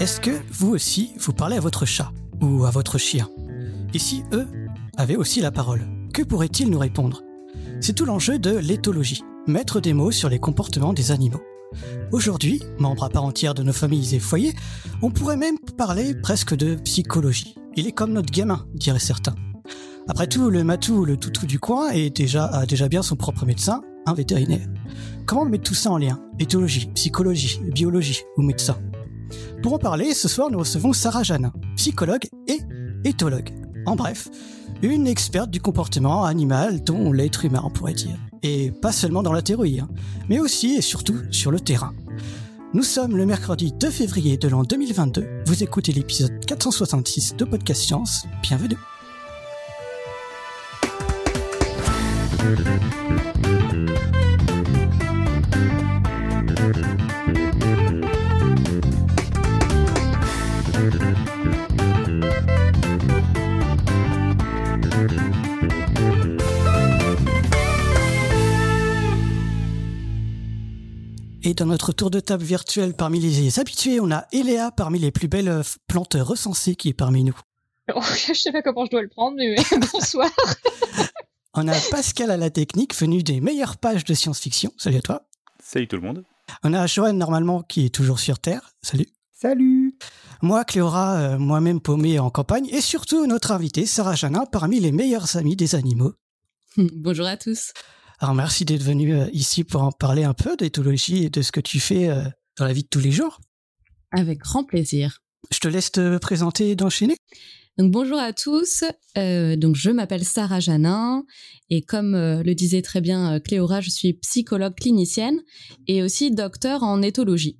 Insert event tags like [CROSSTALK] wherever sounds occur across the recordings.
Est-ce que vous aussi, vous parlez à votre chat ou à votre chien? Et si eux avaient aussi la parole, que pourraient-ils nous répondre? C'est tout l'enjeu de l'éthologie, mettre des mots sur les comportements des animaux. Aujourd'hui, membre à part entière de nos familles et foyers, on pourrait même parler presque de psychologie. Il est comme notre gamin, diraient certains. Après tout, le matou, le toutou du coin, est déjà, a déjà bien son propre médecin, un vétérinaire. Comment mettre tout ça en lien? Éthologie, psychologie, biologie ou médecin Pour en parler, ce soir, nous recevons Sarah Janin, psychologue et éthologue. En bref, une experte du comportement animal dont l'être humain, on pourrait dire. Et pas seulement dans la théorie, hein, mais aussi et surtout sur le terrain. Nous sommes le mercredi 2 février de l'an 2022. Vous écoutez l'épisode 466 de Podcast Science. Bienvenue. Et dans notre tour de table virtuel parmi les habitués, on a Eléa parmi les plus belles euh, plantes recensées qui est parmi nous. [LAUGHS] je sais pas comment je dois le prendre, mais [LAUGHS] bonsoir. [LAUGHS] on a Pascal à la technique, venu des meilleures pages de science-fiction. Salut à toi. Salut tout le monde. On a Joanne normalement qui est toujours sur Terre. Salut. Salut. Moi, Cléora, euh, moi-même paumé en campagne, et surtout notre invitée, Sarah Janin, parmi les meilleurs amis des animaux. Bonjour à tous. Alors merci d'être venu euh, ici pour en parler un peu d'éthologie et de ce que tu fais euh, dans la vie de tous les jours. Avec grand plaisir. Je te laisse te présenter et d'enchaîner. Donc bonjour à tous. Euh, donc je m'appelle Sarah Janin et comme le disait très bien Cléora, je suis psychologue clinicienne et aussi docteur en éthologie.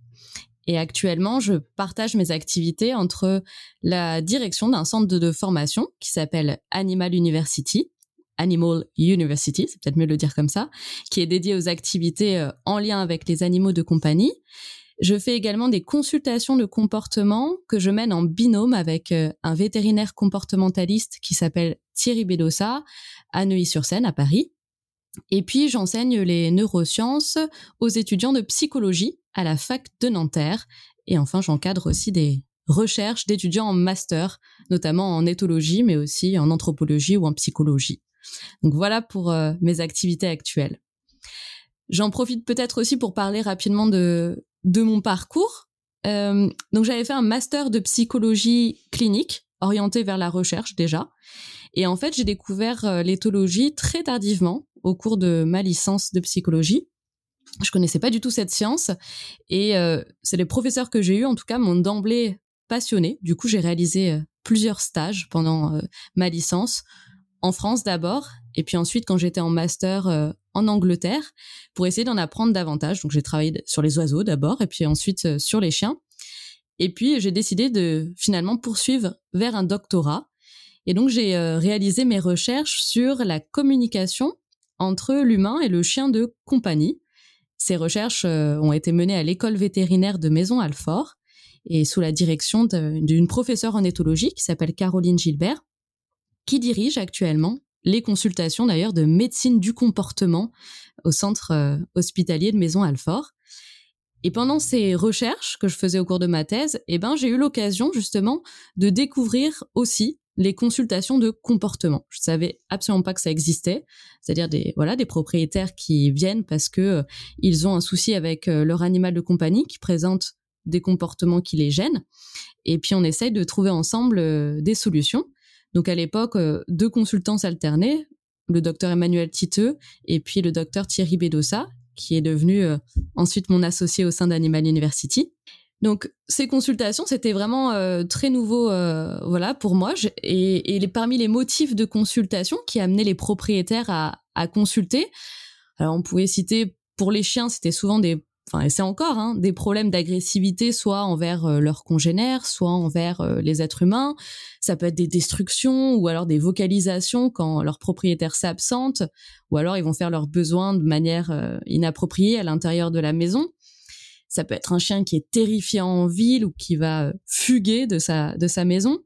Et actuellement, je partage mes activités entre la direction d'un centre de formation qui s'appelle Animal University, Animal University, c'est peut-être mieux de le dire comme ça, qui est dédié aux activités euh, en lien avec les animaux de compagnie. Je fais également des consultations de comportement que je mène en binôme avec euh, un vétérinaire comportementaliste qui s'appelle Thierry Bedossa à Neuilly-sur-Seine, à Paris. Et puis, j'enseigne les neurosciences aux étudiants de psychologie à la fac de Nanterre. Et enfin, j'encadre aussi des recherches d'étudiants en master, notamment en éthologie, mais aussi en anthropologie ou en psychologie. Donc voilà pour euh, mes activités actuelles. J'en profite peut-être aussi pour parler rapidement de, de mon parcours. Euh, donc j'avais fait un master de psychologie clinique orienté vers la recherche déjà. Et en fait, j'ai découvert euh, l'éthologie très tardivement au cours de ma licence de psychologie. Je connaissais pas du tout cette science et c'est les professeurs que j'ai eus, en tout cas, m'ont d'emblée passionné. Du coup, j'ai réalisé plusieurs stages pendant ma licence en France d'abord, et puis ensuite quand j'étais en master euh, en Angleterre, pour essayer d'en apprendre davantage. Donc j'ai travaillé sur les oiseaux d'abord, et puis ensuite euh, sur les chiens. Et puis j'ai décidé de finalement poursuivre vers un doctorat. Et donc j'ai euh, réalisé mes recherches sur la communication entre l'humain et le chien de compagnie. Ces recherches ont été menées à l'école vétérinaire de Maison-Alfort et sous la direction d'une professeure en éthologie qui s'appelle Caroline Gilbert qui dirige actuellement les consultations d'ailleurs de médecine du comportement au centre euh, hospitalier de Maison Alfort. Et pendant ces recherches que je faisais au cours de ma thèse, eh ben, j'ai eu l'occasion justement de découvrir aussi les consultations de comportement. Je savais absolument pas que ça existait, c'est-à-dire des voilà des propriétaires qui viennent parce que euh, ils ont un souci avec euh, leur animal de compagnie qui présente des comportements qui les gênent et puis on essaye de trouver ensemble des solutions. Donc à l'époque, euh, deux consultants s'alternaient, le docteur Emmanuel Titeux et puis le docteur Thierry Bedossa, qui est devenu euh, ensuite mon associé au sein d'Animal University. Donc ces consultations, c'était vraiment euh, très nouveau, voilà, pour moi. et, parmi les motifs de consultation qui amenaient les propriétaires à, à consulter, alors on pouvait citer pour les chiens, c'était souvent des enfin, c'est encore hein, des problèmes d'agressivité, soit envers euh, leurs congénères, soit envers euh, les êtres humains. Ça peut être des destructions ou alors des vocalisations quand leur propriétaire s'absente, ou alors ils vont faire leurs besoins de manière euh, inappropriée à l'intérieur de la maison. Ça peut être un chien qui est terrifiant en ville ou qui va fuguer de sa de sa maison.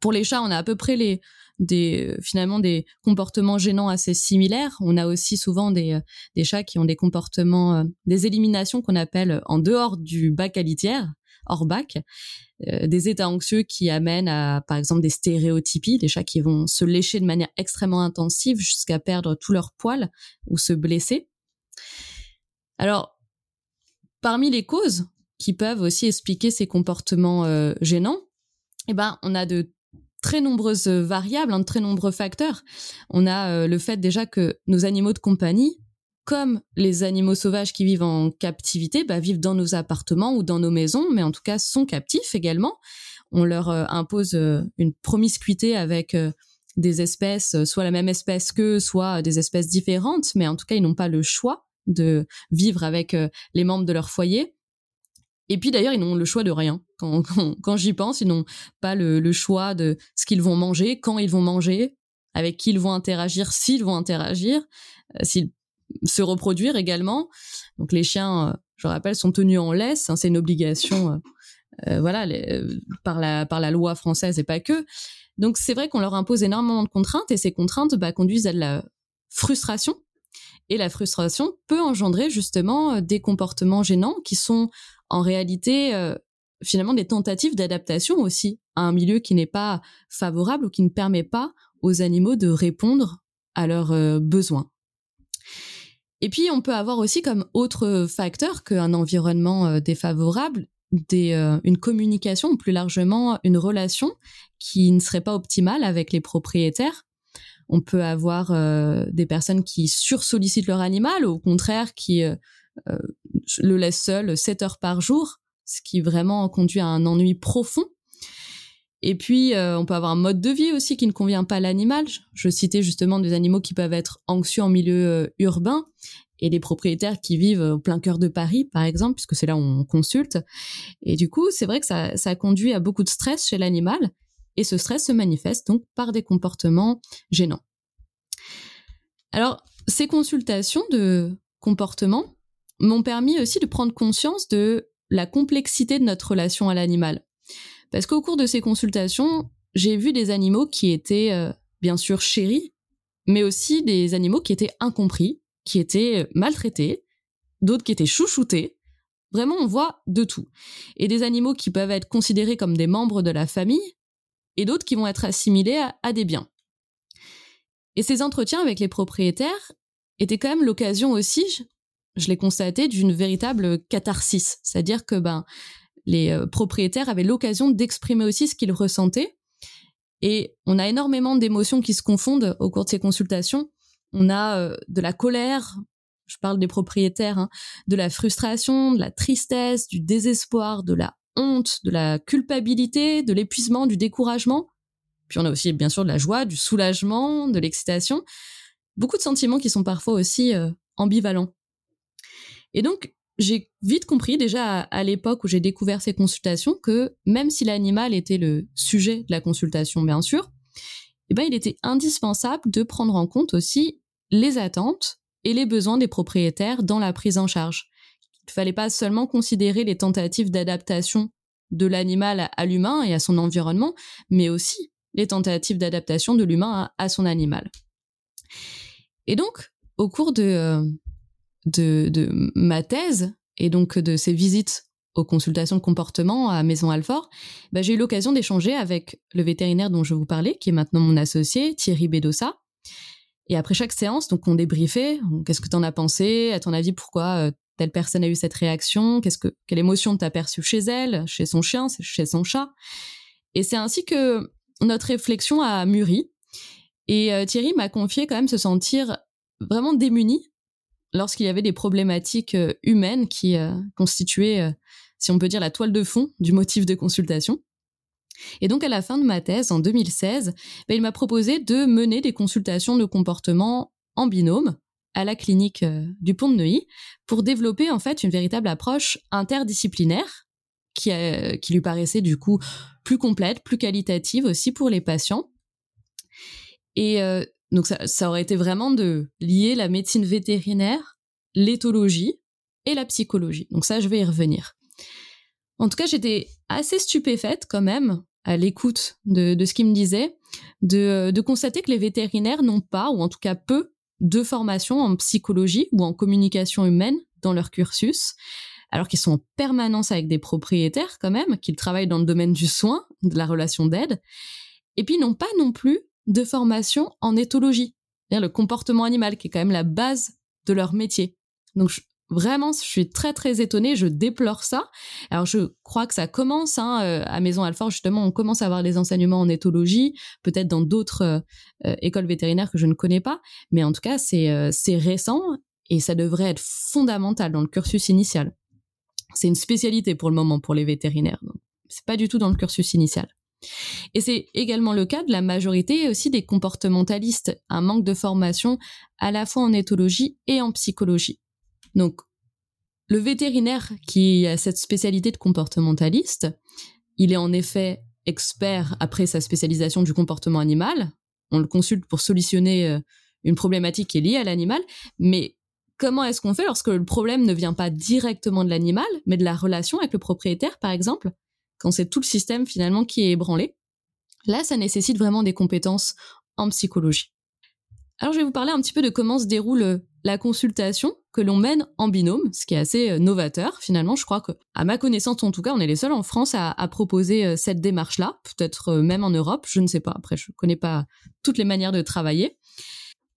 Pour les chats, on a à peu près les des finalement des comportements gênants assez similaires. On a aussi souvent des, des chats qui ont des comportements, des éliminations qu'on appelle en dehors du bac à litière, hors bac, des états anxieux qui amènent à, par exemple, des stéréotypies, des chats qui vont se lécher de manière extrêmement intensive jusqu'à perdre tout leur poil ou se blesser. Alors, parmi les causes qui peuvent aussi expliquer ces comportements euh, gênants, eh ben, on a de très nombreuses variables, hein, de très nombreux facteurs. On a euh, le fait déjà que nos animaux de compagnie, comme les animaux sauvages qui vivent en captivité, bah, vivent dans nos appartements ou dans nos maisons, mais en tout cas sont captifs également. On leur euh, impose une promiscuité avec des espèces, soit la même espèce qu'eux, soit des espèces différentes, mais en tout cas, ils n'ont pas le choix de vivre avec les membres de leur foyer. Et puis d'ailleurs, ils n'ont le choix de rien. [LAUGHS] Quand, j'y pense, ils n'ont pas le, choix de ce qu'ils vont manger, quand ils vont manger, avec qui ils vont interagir, s'ils vont interagir, euh, s'ils se reproduire également. Donc les chiens, euh, je rappelle, sont tenus en laisse. Hein, c'est une obligation, euh, voilà, par la par la loi française et pas que. Donc c'est vrai qu'on leur impose énormément de contraintes et ces contraintes bah, conduisent à de la frustration. Et la frustration peut engendrer justement des comportements gênants qui sont en réalité euh, finalement des tentatives d'adaptation aussi à un milieu qui n'est pas favorable ou qui ne permet pas aux animaux de répondre à leurs euh, besoins. Et puis on peut avoir aussi comme autre facteur qu'un environnement euh, défavorable des, une communication plus largement une relation qui ne serait pas optimale avec les propriétaires. On peut avoir des personnes qui sursollicitent leur animal ou au contraire qui euh, le laisse seul 7 heures par jour, ce qui vraiment conduit à un ennui profond. Et puis, euh, on peut avoir un mode de vie aussi qui ne convient pas à l'animal. Je citais justement des animaux qui peuvent être anxieux en milieu euh, urbain et des propriétaires qui vivent au plein cœur de Paris, par exemple, puisque c'est là où on consulte. Et du coup, c'est vrai que ça, ça conduit à beaucoup de stress chez l'animal. Et ce stress se manifeste donc par des comportements gênants. Alors, ces consultations de comportement, m'ont permis aussi de prendre conscience de la complexité de notre relation à l'animal. Parce qu'au cours de ces consultations, j'ai vu des animaux qui étaient euh, bien sûr chéris, mais aussi des animaux qui étaient incompris, qui étaient euh, maltraités, d'autres qui étaient chouchoutés. Vraiment, on voit de tout. Et des animaux qui peuvent être considérés comme des membres de la famille, et d'autres qui vont être assimilés à des biens. Et ces entretiens avec les propriétaires étaient quand même l'occasion aussi je l'ai constaté, d'une véritable catharsis. C'est-à-dire que ben, les euh, propriétaires avaient l'occasion d'exprimer aussi ce qu'ils ressentaient. Et on a énormément d'émotions qui se confondent au cours de ces consultations. On a euh, de la colère, je parle des propriétaires, hein, de la frustration, de la tristesse, du désespoir, de la honte, de la culpabilité, de l'épuisement, du découragement. Puis on a aussi bien sûr de la joie, du soulagement, de l'excitation. Beaucoup de sentiments qui sont parfois aussi euh, ambivalents. Et donc, j'ai vite compris déjà à, l'époque où j'ai découvert ces consultations que même si l'animal était le sujet de la consultation, bien sûr, eh ben, il était indispensable de prendre en compte aussi les attentes et les besoins des propriétaires dans la prise en charge. Il ne fallait pas seulement considérer les tentatives d'adaptation de l'animal à l'humain et à son environnement, mais aussi les tentatives d'adaptation de l'humain à, son animal. Et donc, au cours de, euh, de, ma thèse et donc de ces visites aux consultations de comportement à Maison Alfort, bah, j'ai eu l'occasion d'échanger avec le vétérinaire dont je vous parlais, qui est maintenant mon associé, Thierry Bedossa. Et après chaque séance, donc on débriefait, qu'est-ce que tu en as pensé, à ton avis, pourquoi euh, telle personne a eu cette réaction, qu'est-ce que, quelle émotion t'as perçue chez elle, chez son chien, chez son chat. Et c'est ainsi que notre réflexion a mûri. Et euh, Thierry m'a confié quand même se sentir vraiment démuni lorsqu'il y avait des problématiques euh, humaines qui euh, constituaient, euh, si on peut dire, la toile de fond du motif de consultation. Et donc à la fin de ma thèse, en 2016, ben, il m'a proposé de mener des consultations de comportement en binôme à la clinique du Pont de Neuilly pour développer en fait une véritable approche interdisciplinaire qui, qui lui paraissait du coup plus complète, plus qualitative aussi pour les patients. Et donc ça, aurait été vraiment de lier la médecine vétérinaire, l'éthologie et la psychologie. Donc ça, je vais y revenir. En tout cas, j'étais assez stupéfaite quand même à l'écoute de, ce qu'il me disait, de, de constater que les vétérinaires n'ont pas, ou en tout cas peu, de formation en psychologie ou en communication humaine dans leur cursus, alors qu'ils sont en permanence avec des propriétaires quand même, qu'ils travaillent dans le domaine du soin, de la relation d'aide, et puis n'ont pas non plus de formation en éthologie, le comportement animal, qui est quand même la base de leur métier. Donc vraiment, je suis très très étonnée, je déplore ça. Alors je crois que ça commence hein, euh, à Maison Alfort, justement, on commence à avoir des enseignements en éthologie, peut-être dans d'autres euh, euh, écoles vétérinaires que je ne connais pas, mais en tout cas c'est récent et ça devrait être fondamental dans le cursus initial. C'est une spécialité pour le moment pour les vétérinaires. C'est pas du tout dans le cursus initial. Et c'est également le cas de la majorité aussi des comportementalistes, un manque de formation à la fois en éthologie et en psychologie. Donc, le vétérinaire qui a cette spécialité de comportementaliste, il est en effet expert après sa spécialisation du comportement animal. On le consulte pour solutionner euh, une problématique qui est liée à l'animal, mais comment est-ce qu'on fait lorsque le problème ne vient pas directement de l'animal, mais de la relation avec le propriétaire, par exemple, quand c'est tout le système finalement qui est ébranlé Là, ça nécessite vraiment des compétences en psychologie. Alors, je vais vous parler un petit peu de comment se déroule euh, la consultation que l'on mène en binôme, ce qui est assez euh, novateur finalement. Je crois que, à ma connaissance en tout cas, on est les seuls en France à, proposer euh, cette démarche-là, peut-être même en Europe, je ne sais pas. Après, je ne connais pas toutes les manières de travailler.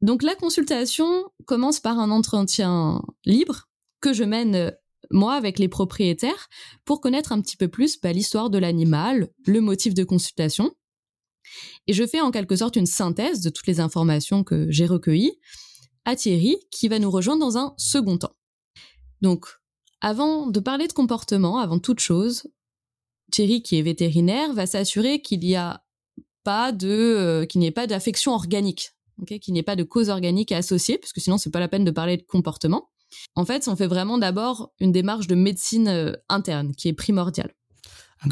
Donc la consultation commence par un entretien libre que je mène moi avec les propriétaires pour connaître un petit peu plus bah, l'histoire de l'animal, le motif de consultation. Et je fais en quelque sorte une synthèse de toutes les informations que j'ai recueillies à Thierry qui va nous rejoindre dans un second temps. Donc, avant de parler de comportement, avant toute chose, Thierry qui est vétérinaire va s'assurer qu'il n'y a pas de euh, qu'il n'y ait pas d'affection organique, qu'il n'y ait pas de cause organique associée, parce que sinon c'est pas la peine de parler de comportement. En fait, on fait vraiment d'abord une démarche de médecine euh, interne qui est primordiale.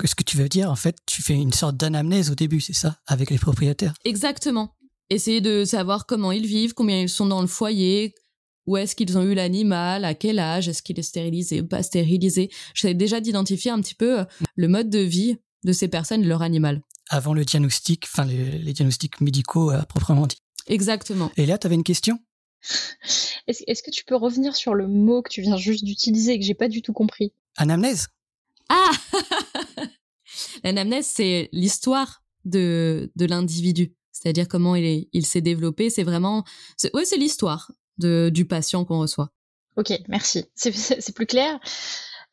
Ce que tu veux dire, en fait, tu fais une sorte d'anamnèse au début, c'est ça, avec les propriétaires? Exactement. Essayer de savoir comment ils vivent, combien ils sont dans le foyer, où est-ce qu'ils ont eu l'animal, à quel âge, est-ce qu'il est stérilisé ou pas stérilisé. J'essaie déjà d'identifier un petit peu euh, le mode de vie de ces personnes et leur animal. Avant le diagnostic, enfin les, diagnostics médicaux à proprement dit. Exactement. Et là, tu avais une question? Est-ce que tu peux revenir sur le mot que tu viens juste d'utiliser et que j'ai pas du tout compris? Anamnèse. Ah [LAUGHS] L'anamnèse, c'est l'histoire de, de l'individu, c'est-à-dire comment il, il s'est développé. C'est vraiment, ouais, c'est l'histoire du patient qu'on reçoit. Ok, merci. C'est plus clair.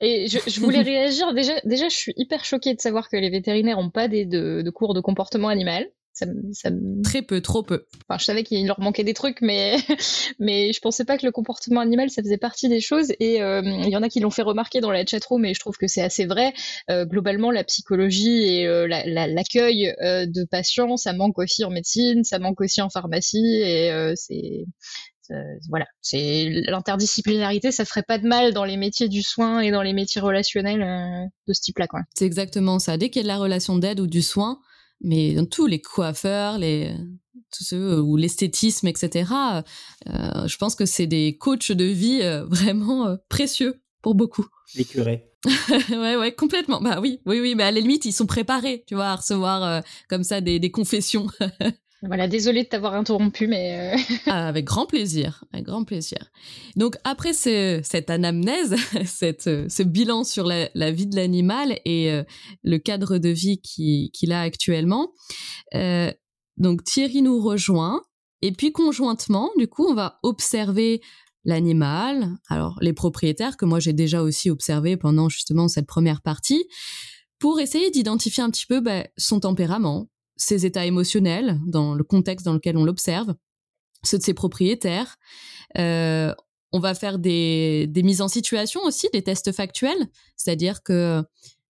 Et je, je voulais [LAUGHS] réagir. Déjà, déjà, je suis hyper choquée de savoir que les vétérinaires n'ont pas des, de, de, cours de comportement animal. Ça, ça... Très peu, trop peu. Enfin, je savais qu'il leur manquait des trucs, mais [LAUGHS] mais je pensais pas que le comportement animal ça faisait partie des choses. Et euh, il y en a qui l'ont fait remarquer dans la chatroom, mais je trouve que c'est assez vrai. Euh, globalement, la psychologie et euh, l'accueil de patients, ça manque aussi en médecine, ça manque aussi en pharmacie, et c'est voilà, c'est l'interdisciplinarité, ça ferait pas de mal dans les métiers du soin et dans les métiers relationnels de ce type-là, quoi. C'est exactement ça. Dès qu'il y a de la relation d'aide ou du soin, mais dans tous les coiffeurs, les tous ceux ou l'esthétisme, etc. Euh, je pense que c'est des coachs de vie euh, [LAUGHS] vraiment euh, précieux pour beaucoup. Les curés. [LAUGHS] ouais, ouais, complètement. Bah oui, oui, oui, mais à la limite, ils sont préparés, tu vois, à recevoir comme ça des, des confessions. [LAUGHS] Voilà, désolée de t'avoir interrompu, mais... Euh, [LAUGHS] ah, avec grand plaisir, avec grand plaisir. Donc après cette anamnèse, [LAUGHS] cette, ce bilan sur la, vie de l'animal et euh, le cadre de vie qu'il a actuellement, euh, donc Thierry nous rejoint, et puis conjointement, du coup, on va observer l'animal, alors les propriétaires que moi j'ai déjà aussi observé pendant justement cette première partie, pour essayer d'identifier un petit peu bah, son tempérament, ses états émotionnels dans le contexte dans lequel on l'observe, ceux de ses propriétaires. Euh, on va faire des, des, mises en situation aussi, des tests factuels, c'est-à-dire que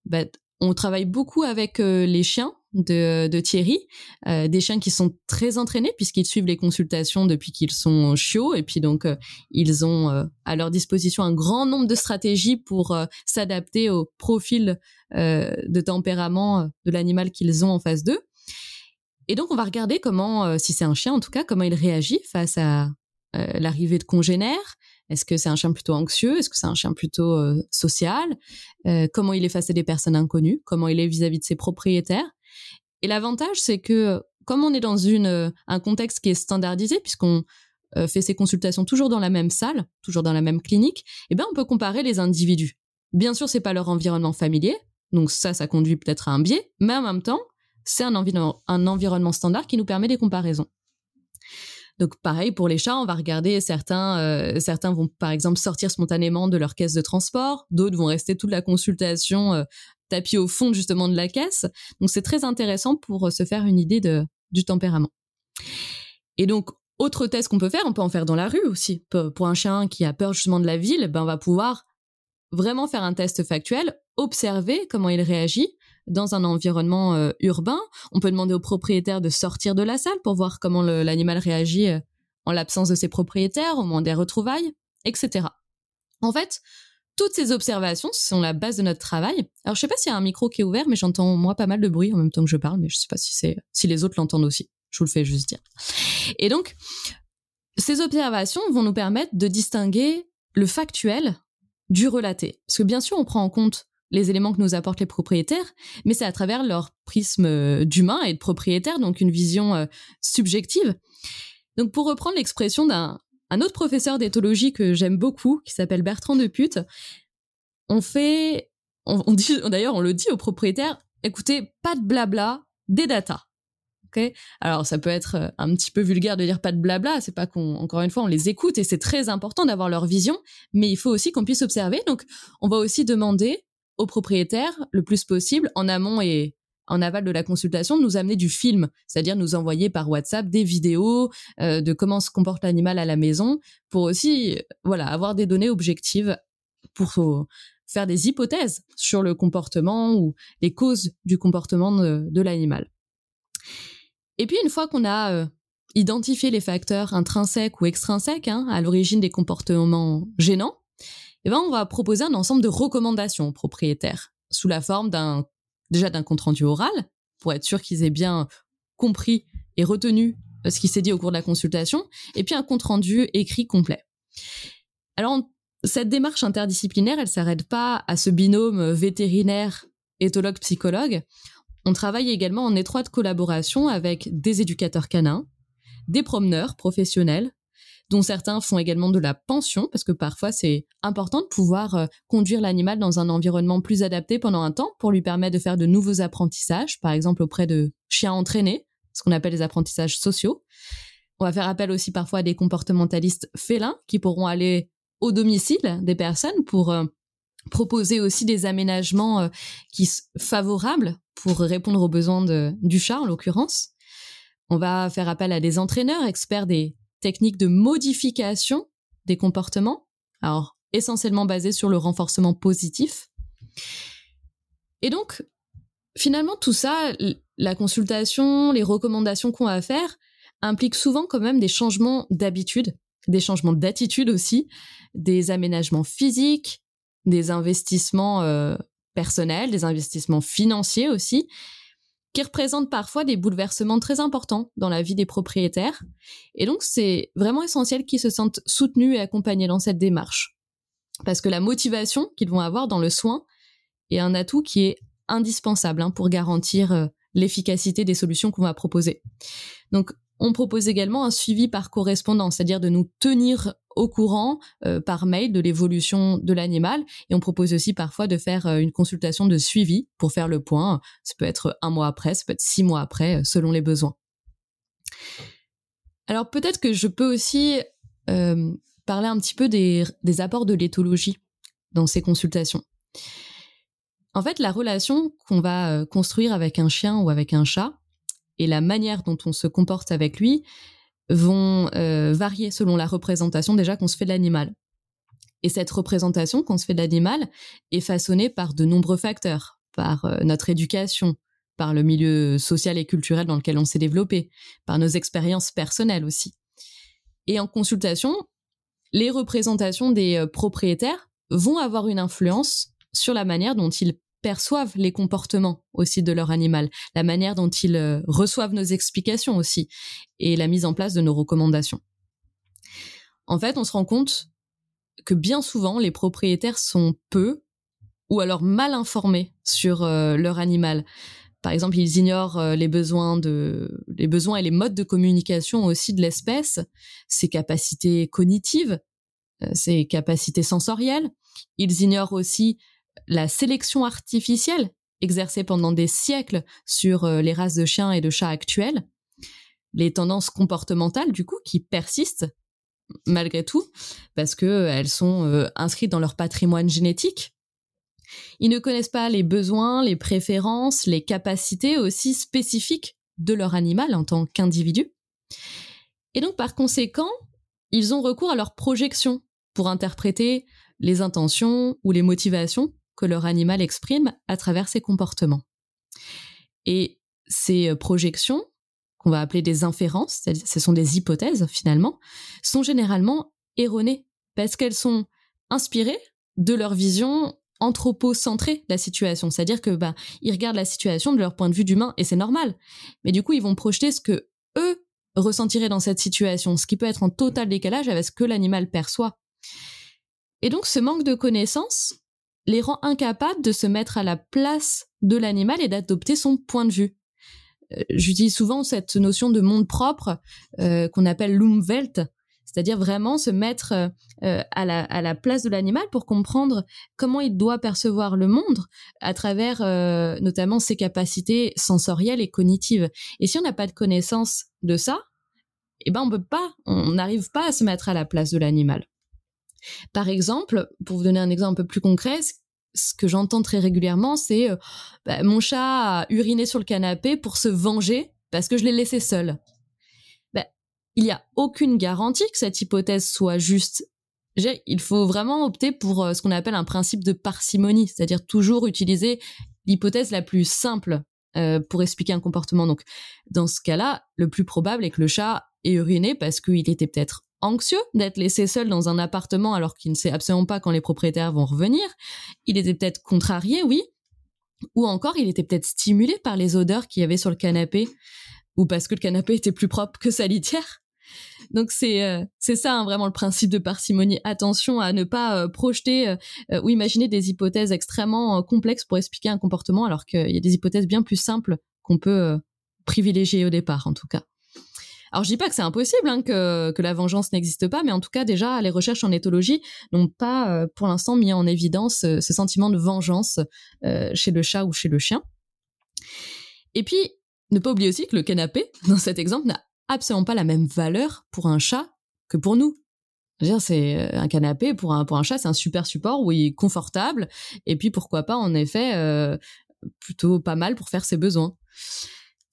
bah, on travaille beaucoup avec euh, les chiens de, de Thierry, euh, des chiens qui sont très entraînés puisqu'ils suivent les consultations depuis qu'ils sont chiots et puis donc ils ont à leur disposition un grand nombre de stratégies pour s'adapter au profil de tempérament de l'animal qu'ils ont en face d'eux. Et donc, on va regarder comment, euh, si c'est un chien en tout cas, comment il réagit face à euh, l'arrivée de congénères. Est-ce que c'est un chien plutôt anxieux? Est-ce que c'est un chien plutôt euh, social? Comment il est face à des personnes inconnues? Comment il est vis-à-vis de ses propriétaires? Et l'avantage, c'est que comme on est dans une, un contexte qui est standardisé, puisqu'on fait ces consultations toujours dans la même salle, toujours dans la même clinique, eh ben on peut comparer les individus. Bien sûr, c'est pas leur environnement familier, donc ça, ça conduit peut-être à un biais, mais en même temps, c'est un, environnement standard qui nous permet des comparaisons. Donc pareil pour les chats, on va regarder certains euh, certains vont par exemple sortir spontanément de leur caisse de transport, d'autres vont rester toute la consultation euh, tapis au fond justement de la caisse. Donc c'est très intéressant pour euh, se faire une idée de du tempérament. Et donc autre test qu'on peut faire, on peut en faire dans la rue aussi. Pour un chien qui a peur justement de la ville, ben on va pouvoir vraiment faire un test factuel, observer comment il réagit dans un environnement euh, urbain. On peut demander au propriétaire de sortir de la salle pour voir comment l'animal réagit euh, en l'absence de ses propriétaires, au moment des retrouvailles, etc. En fait, toutes ces observations sont la base de notre travail. Alors, je sais pas s'il y a un micro qui est ouvert, mais j'entends moi pas mal de bruit en même temps que je parle, mais je sais pas si c'est si les autres l'entendent aussi. Je vous le fais juste dire. Et donc, ces observations vont nous permettre de distinguer le factuel du relaté. Parce que bien sûr, on prend en compte les éléments que nous apportent les propriétaires, mais c'est à travers leur prisme euh, d'humain et de propriétaire, donc une vision euh, subjective. Donc pour reprendre l'expression d'un un autre professeur d'éthologie que j'aime beaucoup, qui s'appelle Bertrand de Pute, on fait, on, dit, [LAUGHS] d'ailleurs on le dit aux propriétaires, écoutez, pas de blabla, des datas. Alors ça peut être euh, un petit peu vulgaire de dire pas de blabla, c'est pas qu'on encore une fois on les écoute et c'est très important d'avoir leur vision, mais il faut aussi qu'on puisse observer. Donc on va aussi demander aux propriétaires le plus possible en amont et en aval de la consultation de nous amener du film, c'est-à-dire nous envoyer par WhatsApp des vidéos euh, de comment se comporte l'animal à la maison pour aussi voilà avoir des données objectives pour faire des hypothèses sur le comportement ou les causes du comportement de, l'animal. Et puis une fois qu'on a euh, identifié les facteurs intrinsèques ou extrinsèques hein, à l'origine des comportements gênants, eh ben, on va proposer un ensemble de recommandations aux propriétaires sous la forme d'un déjà d'un compte rendu oral pour être sûr qu'ils aient bien compris et retenu euh, ce qui s'est dit au cours de la consultation, et puis un compte rendu écrit complet. Alors cette démarche interdisciplinaire, elle s'arrête pas à ce binôme vétérinaire éthologue psychologue. On travaille également en étroite collaboration avec des éducateurs canins, des promeneurs professionnels, dont certains font également de la pension, parce que parfois c'est important de pouvoir euh, conduire l'animal dans un environnement plus adapté pendant un temps pour lui permettre de faire de nouveaux apprentissages, par exemple auprès de chiens entraînés, ce qu'on appelle les apprentissages sociaux. On va faire appel aussi parfois à des comportementalistes félins qui pourront aller au domicile des personnes pour euh, proposer aussi des aménagements euh, qui favorables pour répondre aux besoins du chat en l'occurrence. On va faire appel à des entraîneurs experts des techniques de modification des comportements, alors essentiellement basées sur le renforcement positif. Et donc, finalement, tout ça, la consultation, les recommandations qu'on va faire, impliquent souvent quand même des changements d'habitude, des changements d'attitude aussi, des aménagements physiques, des investissements euh, personnels, des investissements financiers aussi, qui représentent parfois des bouleversements très importants dans la vie des propriétaires. Et donc, c'est vraiment essentiel qu'ils se sentent soutenus et accompagnés dans cette démarche. Parce que la motivation qu'ils vont avoir dans le soin est un atout qui est indispensable hein, pour garantir euh, l'efficacité des solutions qu'on va proposer. Donc, on propose également un suivi par correspondance, c'est-à-dire de nous tenir au courant euh, par mail de l'évolution de l'animal. Et on propose aussi parfois de faire euh, une consultation de suivi pour faire le point. Ça peut être un mois après, ça peut être six mois après, euh, selon les besoins. Alors peut-être que je peux aussi parler un petit peu des, des apports de l'éthologie dans ces consultations. En fait, la relation qu'on va construire avec un chien ou avec un chat, et la manière dont on se comporte avec lui vont euh, varier selon la représentation déjà qu'on se fait de l'animal. Et cette représentation qu'on se fait de l'animal est façonnée par de nombreux facteurs, par euh, notre éducation, par le milieu social et culturel dans lequel on s'est développé, par nos expériences personnelles aussi. Et en consultation, les représentations des euh, propriétaires vont avoir une influence sur la manière dont ils perçoivent les comportements aussi de leur animal, la manière dont ils euh, reçoivent nos explications aussi, et la mise en place de nos recommandations. En fait, on se rend compte que bien souvent, les propriétaires sont peu ou alors mal informés sur euh, leur animal. par exemple, ils ignorent euh, les besoins de, les besoins et les modes de communication aussi de l'espèce, ses capacités cognitives, ses capacités sensorielles. Ils ignorent aussi la sélection artificielle exercée pendant des siècles sur euh, les races de chiens et de chats actuelles, les tendances comportementales du coup qui persistent malgré tout parce que elles sont inscrites dans leur patrimoine génétique ils ne connaissent pas les besoins, les préférences, les capacités aussi spécifiques de leur animal en tant qu'individu. Et donc par conséquent, ils ont recours à leur projection pour interpréter les intentions ou les motivations que leur animal exprime à travers ses comportements. Et ces euh, projections, qu'on va appeler des inférences, ce sont des hypothèses finalement, sont généralement erronées parce qu'elles sont inspirées de leur vision anthropocentré la situation, c'est-à-dire que bah ils regardent la situation de leur point de vue d'humain et c'est normal. Mais du coup, ils vont projeter ce que eux ressentiraient dans cette situation, ce qui peut être en total décalage avec ce que l'animal perçoit. Et donc ce manque de connaissances les rend incapables de se mettre à la place de l'animal et d'adopter son point de vue. Euh, j'utilise souvent cette notion de monde propre euh, qu'on appelle l'Umwelt, c'est-à-dire vraiment se mettre euh, euh, à, la, place de l'animal pour comprendre comment il doit percevoir le monde à travers notamment ses capacités sensorielles et cognitives. Et si on n'a pas de connaissance de ça, eh ben on peut pas, on n'arrive pas à se mettre à la place de l'animal. Par exemple, pour vous donner un exemple un peu plus concret, ce que j'entends très régulièrement, c'est bah, mon chat a uriné sur le canapé pour se venger parce que je l'ai laissé seul il n'y a aucune garantie que cette hypothèse soit juste. Il faut vraiment opter pour euh, ce qu'on appelle un principe de parcimonie, c'est-à-dire toujours utiliser l'hypothèse la plus simple euh, pour expliquer un comportement. Donc, dans ce cas-là, le plus probable est que le chat ait uriné parce qu'il était peut-être anxieux d'être laissé seul dans un appartement alors qu'il ne sait absolument pas quand les propriétaires vont revenir. Il était peut-être contrarié, oui. Ou encore, il était peut-être stimulé par les odeurs qu'il y avait sur le canapé. Ou parce que le canapé était plus propre que sa litière. Donc c'est euh, ça hein, vraiment le principe de parcimonie. Attention à ne pas euh, projeter euh, ou imaginer des hypothèses extrêmement complexes pour expliquer un comportement, alors qu'il y a des hypothèses bien plus simples qu'on peut privilégier au départ, en tout cas. Alors je dis pas que c'est impossible hein, que, que la vengeance n'existe pas, mais en tout cas déjà les recherches en éthologie n'ont pas pour l'instant mis en évidence ce sentiment de vengeance chez le chat ou chez le chien. Et puis ne pas oublier aussi que le canapé, [LAUGHS] dans cet exemple, n'a absolument pas la même valeur pour un chat que pour nous. C'est euh, un canapé pour un pour un chat, c'est un super support où il est confortable et puis pourquoi pas en effet euh, plutôt pas mal pour faire ses besoins.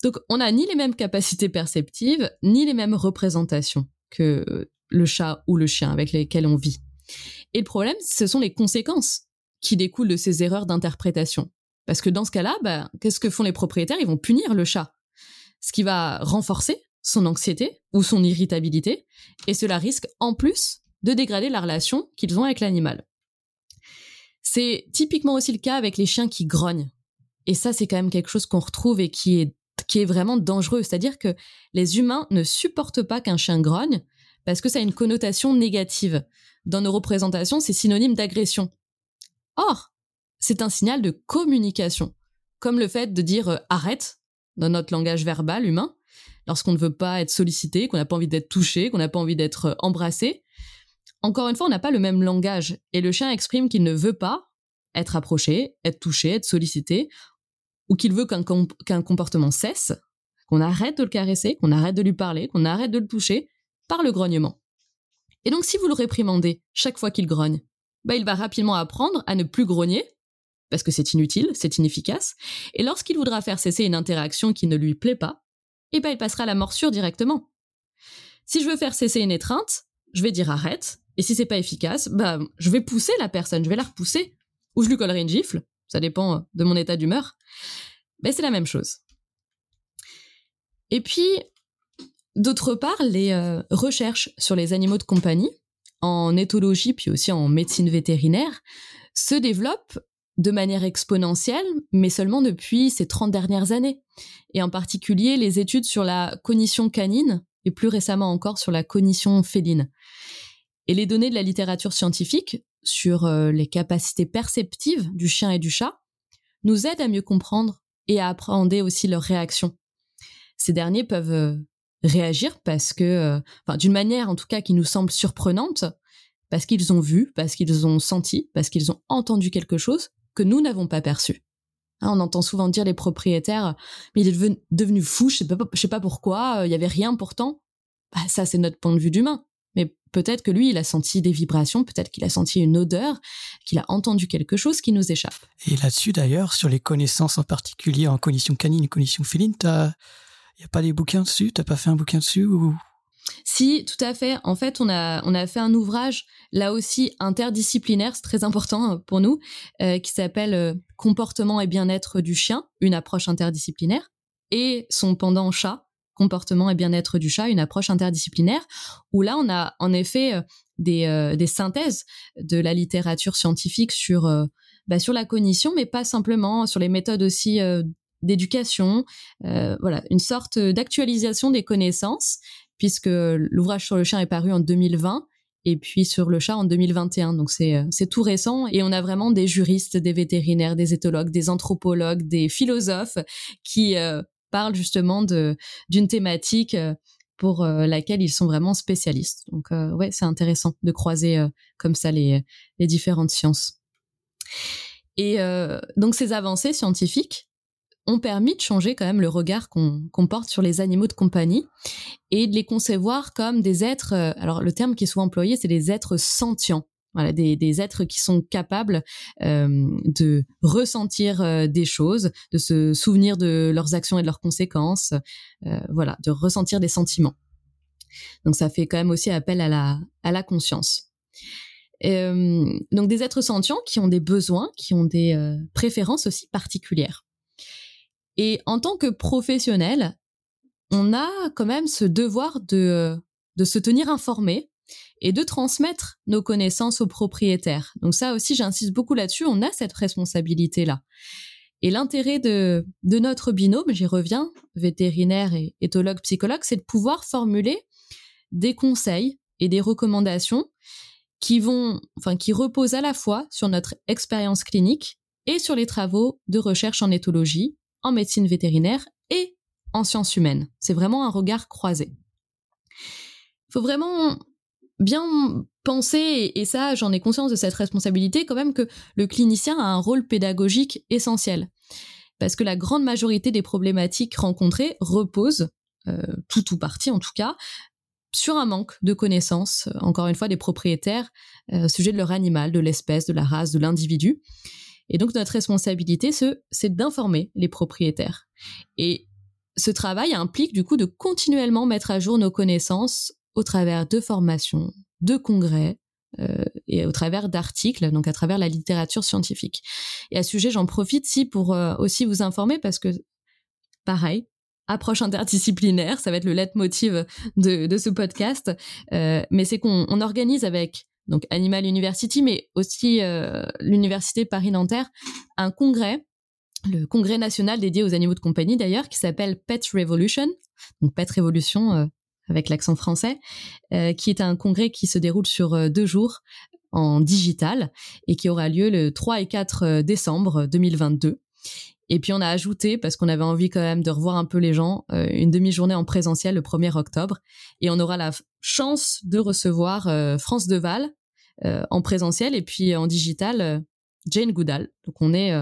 Donc on n'a ni les mêmes capacités perceptives ni les mêmes représentations que le chat ou le chien avec lesquels on vit. Et le problème, ce sont les conséquences qui découlent de ces erreurs d'interprétation. Parce que dans ce cas-là, bah, qu'est-ce que font les propriétaires? Ils vont punir le chat. Ce qui va renforcer son anxiété ou son irritabilité, et cela risque en plus de dégrader la relation qu'ils ont avec l'animal. C'est typiquement aussi le cas avec les chiens qui grognent. Et ça, c'est quand même quelque chose qu'on retrouve et qui est, qui est vraiment dangereux. C'est-à-dire que les humains ne supportent pas qu'un chien grogne parce que ça a une connotation négative. Dans nos représentations, c'est synonyme d'agression. Or, c'est un signal de communication, comme le fait de dire euh, arrête dans notre langage verbal humain, lorsqu'on ne veut pas être sollicité, qu'on n'a pas envie d'être touché, qu'on n'a pas envie d'être euh, embrassé. Encore une fois, on n'a pas le même langage et le chien exprime qu'il ne veut pas être approché, être touché, être sollicité, ou qu'il veut qu'un comportement cesse, qu'on arrête de le caresser, qu'on arrête de lui parler, qu'on arrête de le toucher par le grognement. Et donc si vous le réprimandez chaque fois qu'il grogne, bah, il va rapidement apprendre à ne plus grogner, parce que c'est inutile, c'est inefficace, et lorsqu'il voudra faire cesser une interaction qui ne lui plaît pas, ben il passera la morsure directement. Si je veux faire cesser une étreinte, je vais dire arrête, et si c'est pas efficace, bah je vais pousser la personne, je vais la repousser, ou je lui collerai une gifle, ça dépend euh, de mon état d'humeur. Mais c'est la même chose. Et puis, d'autre part, les euh, recherches sur les animaux de compagnie, en éthologie puis aussi en médecine vétérinaire, se développent de manière exponentielle, mais seulement depuis ces 30 dernières années. Et en particulier les études sur la cognition canine et plus récemment encore sur la cognition féline. Et les données de la littérature scientifique sur euh, les capacités perceptives du chien et du chat nous aident à mieux comprendre et à appréhender aussi leurs réactions. Ces derniers peuvent euh, réagir parce que, euh, enfin, d'une manière en tout cas qui nous semble surprenante, parce qu'ils ont vu, parce qu'ils ont senti, parce qu'ils ont entendu quelque chose que nous n'avons pas perçu. Hein, on entend souvent dire les propriétaires, mais il est devenu, fou, je sais pas, sais pas pourquoi, il y avait rien pourtant. Bah, ça, c'est notre point de vue d'humain. Peut-être que lui, il a senti des vibrations, peut-être qu'il a senti une odeur, qu'il a entendu quelque chose qui nous échappe. Et là-dessus, d'ailleurs, sur les connaissances en particulier en cognition canine et cognition féline, il n'y a pas des bouquins dessus? T'as pas fait un bouquin dessus ou... Si, tout à fait. En fait, on a, on a fait un ouvrage, là aussi interdisciplinaire, c'est très important euh, pour nous, euh, qui s'appelle euh, Comportement et bien-être du chien, une approche interdisciplinaire, et son pendant chat, comportement et bien-être du chat, une approche interdisciplinaire, où là, on a en effet euh, des, euh, des synthèses de la littérature scientifique sur, euh, bah, sur la cognition, mais pas simplement, sur les méthodes aussi d'éducation, voilà, une sorte d'actualisation des connaissances, puisque l'ouvrage sur le chien est paru en 2020 et puis sur le chat en 2021. Donc c'est tout récent et on a vraiment des juristes, des vétérinaires, des éthologues, des anthropologues, des philosophes qui parlent justement d'une thématique euh, pour euh, laquelle ils sont vraiment spécialistes. Donc euh, ouais, c'est intéressant de croiser comme ça les, les différentes sciences. Et donc ces avancées scientifiques ont permis de changer quand même le regard qu'on porte sur les animaux de compagnie et de les concevoir comme des êtres, alors le terme qui est souvent employé, c'est des êtres sentients. Voilà, des, êtres qui sont capables euh, de ressentir euh, des choses, de se souvenir de leurs actions et de leurs conséquences, euh, voilà, de ressentir des sentiments. Donc ça fait quand même aussi appel à la, à la conscience. Donc des êtres sentients qui ont des besoins, qui ont des préférences aussi particulières. Et en tant que professionnel, on a quand même ce devoir de, de se tenir informé et de transmettre nos connaissances aux propriétaires. Donc ça aussi, j'insiste beaucoup là-dessus, on a cette responsabilité-là. Et l'intérêt de, notre binôme, j'y reviens, vétérinaire et éthologue psychologue, c'est de pouvoir formuler des conseils et des recommandations qui vont, enfin, qui reposent à la fois sur notre expérience clinique et sur les travaux de recherche en éthologie, en médecine vétérinaire et en sciences humaines. C'est vraiment un regard croisé. Il faut vraiment bien penser, et ça j'en ai conscience de cette responsabilité quand même, que le clinicien a un rôle pédagogique essentiel. Parce que la grande majorité des problématiques rencontrées reposent, euh, tout ou partie en tout cas, sur un manque de connaissances, encore une fois, des propriétaires euh, au sujet de leur animal, de l'espèce, de la race, de l'individu. Et donc notre responsabilité, c'est d'informer les propriétaires. Et ce travail implique du coup de continuellement mettre à jour nos connaissances au travers de formations, de congrès euh, et au travers d'articles, donc à travers la littérature scientifique. Et à ce sujet, j'en profite si pour euh, aussi vous informer parce que, pareil, approche interdisciplinaire, ça va être le leitmotiv de, ce podcast, euh, mais c'est qu'on organise avec donc Animal University, mais aussi l'Université Paris-Nanterre, un congrès le congrès national dédié aux animaux de compagnie d'ailleurs, qui s'appelle Pet Revolution, donc Pet Révolution euh, avec l'accent français, euh, qui est un congrès qui se déroule sur euh, deux jours en digital et qui aura lieu le 3 et 4 euh, décembre 2022. Et puis on a ajouté, parce qu'on avait envie quand même de revoir un peu les gens, une demi-journée en présentiel le 1er octobre. Et on aura la chance de recevoir France Deval en présentiel et puis en digital Jane Goodall. Donc on est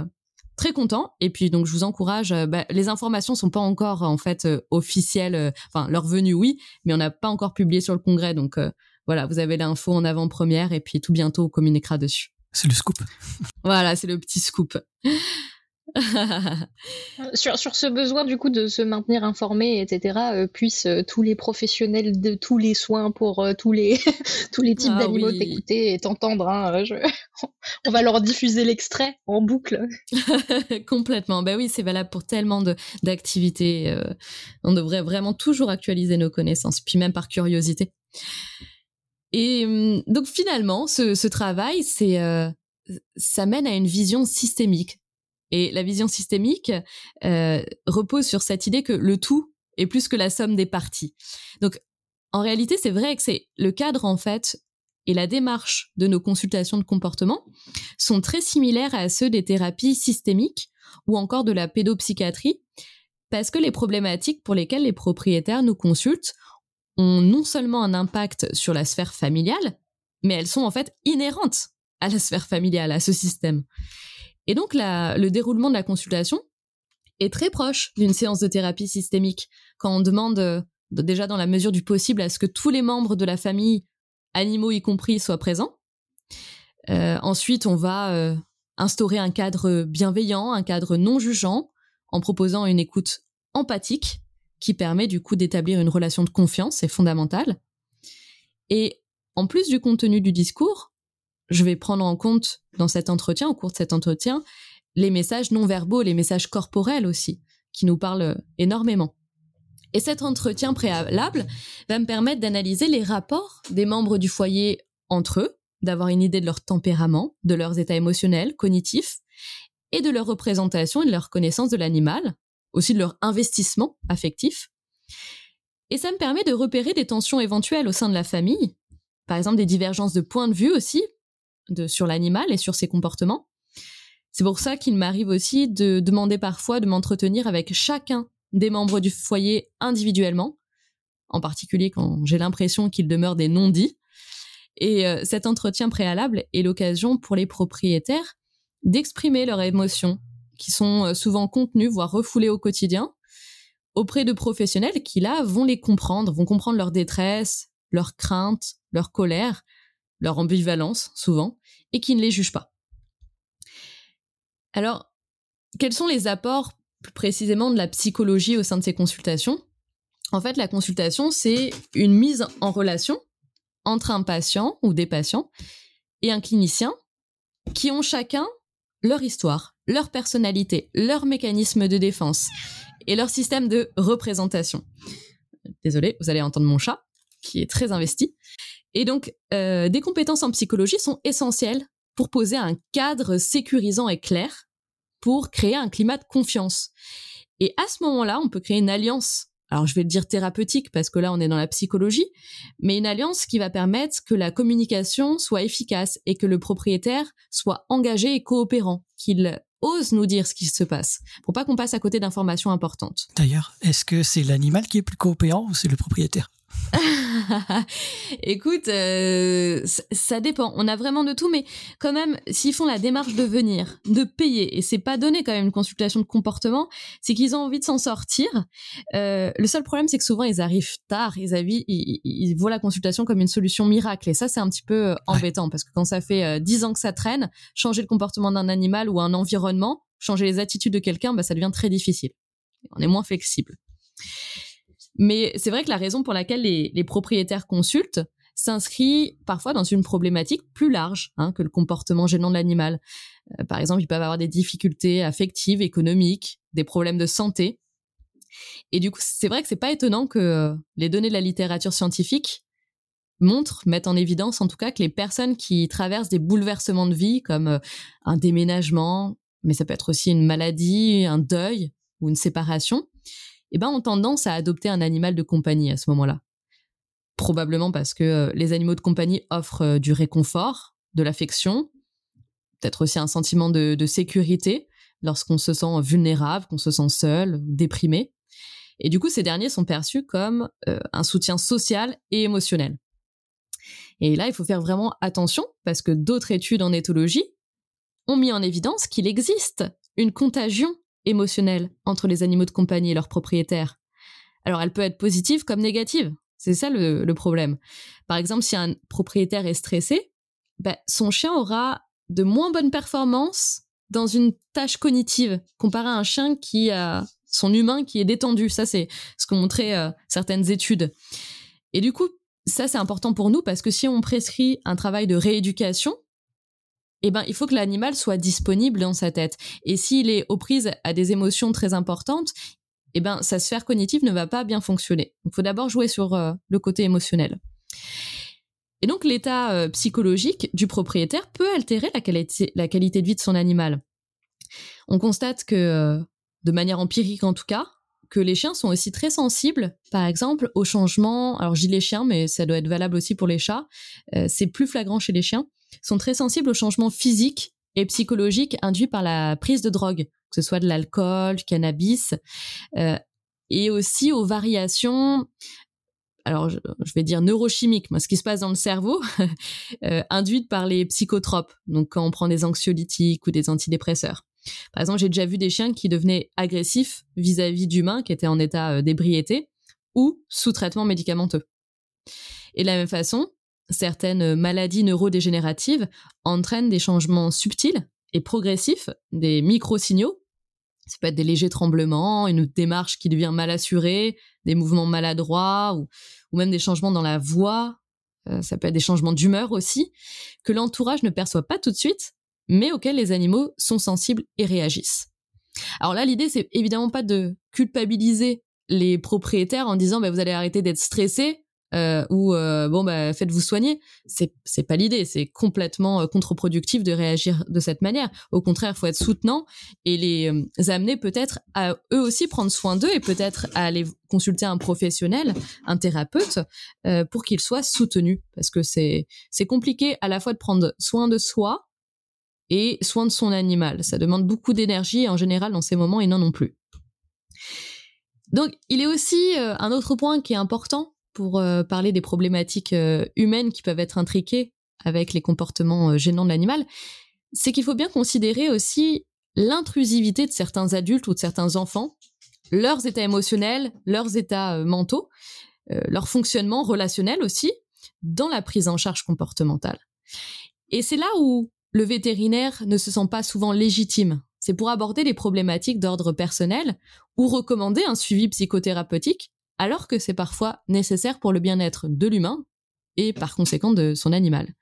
très content. Et puis donc je vous encourage. Euh, bah, les informations sont pas encore en fait euh, officielles. Euh, enfin leur venue oui, mais on n'a pas encore publié sur le congrès. Donc voilà, vous avez l'info en avant-première et puis tout bientôt on communiquera dessus. C'est le scoop. voilà, c'est le petit scoop. Sur, sur ce besoin du coup de se maintenir informé, etc., euh, puissent euh, tous les professionnels de tous les soins pour euh, tous les [LAUGHS] tous les types ah d'animaux t'écouter et t'entendre. Hein, [LAUGHS] On va leur diffuser l'extrait en boucle. [LAUGHS] Complètement. Ben oui, c'est valable pour tellement d'activités. on devrait vraiment toujours actualiser nos connaissances, puis même par curiosité. Et donc finalement, ce, ce travail, c'est ça mène à une vision systémique et la vision systémique euh, repose sur cette idée que le tout est plus que la somme des parties. Donc, en réalité, c'est vrai que c'est le cadre, en fait, et la démarche de nos consultations de comportement sont très similaires à ceux des thérapies systémiques, ou encore de la pédopsychiatrie, parce que les problématiques pour lesquelles les propriétaires nous consultent ont non seulement un impact sur la sphère familiale, mais elles sont en fait inhérentes à la sphère familiale, à ce système. Et donc le déroulement de la consultation est très proche d'une séance de thérapie systémique. Quand on demande euh, déjà dans la mesure du possible à ce que tous les membres de la famille, animaux y compris, soient présents. Euh, ensuite, on va euh, instaurer un cadre bienveillant, un cadre non jugeant, en proposant une écoute empathique qui permet du coup d'établir une relation de confiance, c'est fondamental. Et en plus du contenu du discours, je vais prendre en compte dans cet entretien, au cours de cet entretien, les messages non verbaux, les messages corporels aussi, qui nous parlent énormément. Et cet entretien préalable va me permettre d'analyser les rapports des membres du foyer entre eux, d'avoir une idée de leur tempérament, de leurs états émotionnels, cognitifs, et de leur représentation et de leur connaissance de l'animal, aussi de leur investissement affectif. Et ça me permet de repérer des tensions éventuelles au sein de la famille, par exemple des divergences de points de vue aussi de, sur l'animal et sur ses comportements. C'est pour ça qu'il m'arrive aussi de demander parfois de m'entretenir avec chacun des membres du foyer individuellement, en particulier quand j'ai l'impression qu'ils demeurent des non-dits. Et euh, cet entretien préalable est l'occasion pour les propriétaires d'exprimer leurs émotions, qui sont euh, souvent contenues, voire refoulées au quotidien, auprès de professionnels qui, là, vont les comprendre, vont comprendre leur détresse, leur crainte, leur colère, leur ambivalence, souvent, et qui ne les jugent pas. Alors, quels sont les apports plus précisément de la psychologie au sein de ces consultations? En fait, la consultation, c'est une mise en relation entre un patient ou des patients et un clinicien qui ont chacun leur histoire, leur personnalité, leur mécanisme de défense et leur système de représentation. Désolé, vous allez entendre mon chat qui est très investi. Et donc, euh, des compétences en psychologie sont essentielles pour poser un cadre sécurisant et clair pour créer un climat de confiance. Et à ce moment-là, on peut créer une alliance. Alors je vais le dire thérapeutique parce que là on est dans la psychologie, mais une alliance qui va permettre que la communication soit efficace et que le propriétaire soit engagé et coopérant, qu'il ose nous dire ce qui se passe, pour pas qu'on passe à côté d'informations importantes. D'ailleurs, est-ce que c'est l'animal qui est plus coopérant ou c'est le propriétaire? [LAUGHS] [LAUGHS] Écoute, euh, ça dépend. On a vraiment de tout, mais quand même, s'ils font la démarche de venir, de payer, et c'est pas donné quand même une consultation de comportement, c'est qu'ils ont envie de s'en sortir. Euh, le seul problème, c'est que souvent ils arrivent tard, ils, ils, ils, voient la consultation comme une solution miracle, et ça c'est un petit peu euh, embêtant parce que quand ça fait dix ans que ça traîne, changer le comportement d'un animal ou un environnement, changer les attitudes de quelqu'un, bah, ça devient très difficile. On est moins flexible. Mais c'est vrai que la raison pour laquelle les, propriétaires consultent s'inscrit parfois dans une problématique plus large hein, que le comportement gênant de l'animal. Euh, par exemple, ils peuvent avoir des difficultés affectives, économiques, des problèmes de santé. Et du coup, c'est vrai que c'est pas étonnant que euh, les données de la littérature scientifique montrent, mettent en évidence en tout cas que les personnes qui traversent des bouleversements de vie comme euh, un déménagement, mais ça peut être aussi une maladie, un deuil ou une séparation, eh ben, ont tendance à adopter un animal de compagnie à ce moment-là. Probablement parce que euh, les animaux de compagnie offrent euh, du réconfort, de l'affection, peut-être aussi un sentiment de, sécurité lorsqu'on se sent vulnérable, qu'on se sent seul, déprimé. Et du coup, ces derniers sont perçus comme euh, un soutien social et émotionnel. Et là, il faut faire vraiment attention parce que d'autres études en éthologie ont mis en évidence qu'il existe une contagion émotionnelle entre les animaux de compagnie et leurs propriétaires. Alors elle peut être positive comme négative. C'est ça le, problème. Par exemple, si un propriétaire est stressé, ben, son chien aura de moins bonnes performances dans une tâche cognitive comparé à un chien qui a son humain qui est détendu. Ça, c'est ce qu'ont montré euh, certaines études. Et du coup, ça, c'est important pour nous parce que si on prescrit un travail de rééducation, eh ben, il faut que l'animal soit disponible dans sa tête. Et s'il est aux prises à des émotions très importantes, eh ben, sa sphère cognitive ne va pas bien fonctionner. Il faut d'abord jouer sur euh, le côté émotionnel. Et donc, l'état euh, psychologique du propriétaire peut altérer la qualité, de vie de son animal. On constate que, euh, de manière empirique en tout cas, que les chiens sont aussi très sensibles, par exemple, aux changements. Alors, je dis les chiens, mais ça doit être valable aussi pour les chats. c'est plus flagrant chez les chiens sont très sensibles aux changements physiques et psychologiques induits par la prise de drogue, que ce soit de l'alcool, du cannabis, euh, et aussi aux variations alors je, vais dire neurochimiques, ce qui se passe dans le cerveau, [LAUGHS] euh, induites par les psychotropes. Donc quand on prend des anxiolytiques ou des antidépresseurs. Par exemple, j'ai déjà vu des chiens qui devenaient agressifs vis-à-vis d'humains qui étaient en état euh, d'ébriété ou sous traitement médicamenteux. Et de la même façon, certaines maladies neurodégénératives entraînent des changements subtils et progressifs, des micro-signaux. Ça peut être des légers tremblements, une démarche qui devient mal assurée, des mouvements maladroits ou, même des changements dans la voix. Euh, ça peut être des changements d'humeur aussi, que l'entourage ne perçoit pas tout de suite, mais auxquels les animaux sont sensibles et réagissent. Alors là, l'idée, c'est évidemment pas de culpabiliser les propriétaires en disant bah, vous allez arrêter d'être stressé euh, ou euh, bon bah faites-vous soigner. C'est c'est pas l'idée, c'est complètement euh, contre-productif de réagir de cette manière. Au contraire, faut être soutenant et les euh, amener peut-être à eux aussi prendre soin d'eux et peut-être à aller consulter un professionnel, un thérapeute euh, pour qu'ils soient soutenus parce que c'est c'est compliqué à la fois de prendre soin de soi et soin de son animal. Ça demande beaucoup d'énergie et en général dans ces moments, ils n'en ont plus. Donc, il est aussi un autre point qui est important pour euh, parler des problématiques euh, humaines qui peuvent être intriquées avec les comportements euh, gênants de l'animal, c'est qu'il faut bien considérer aussi l'intrusivité de certains adultes ou de certains enfants, leurs états émotionnels, leurs états mentaux, leur fonctionnement relationnel aussi, dans la prise en charge comportementale. Et c'est là où le vétérinaire ne se sent pas souvent légitime. C'est pour aborder les problématiques d'ordre personnel ou recommander un suivi psychothérapeutique alors que c'est parfois nécessaire pour le bien-être de l'humain et par conséquent de son animal.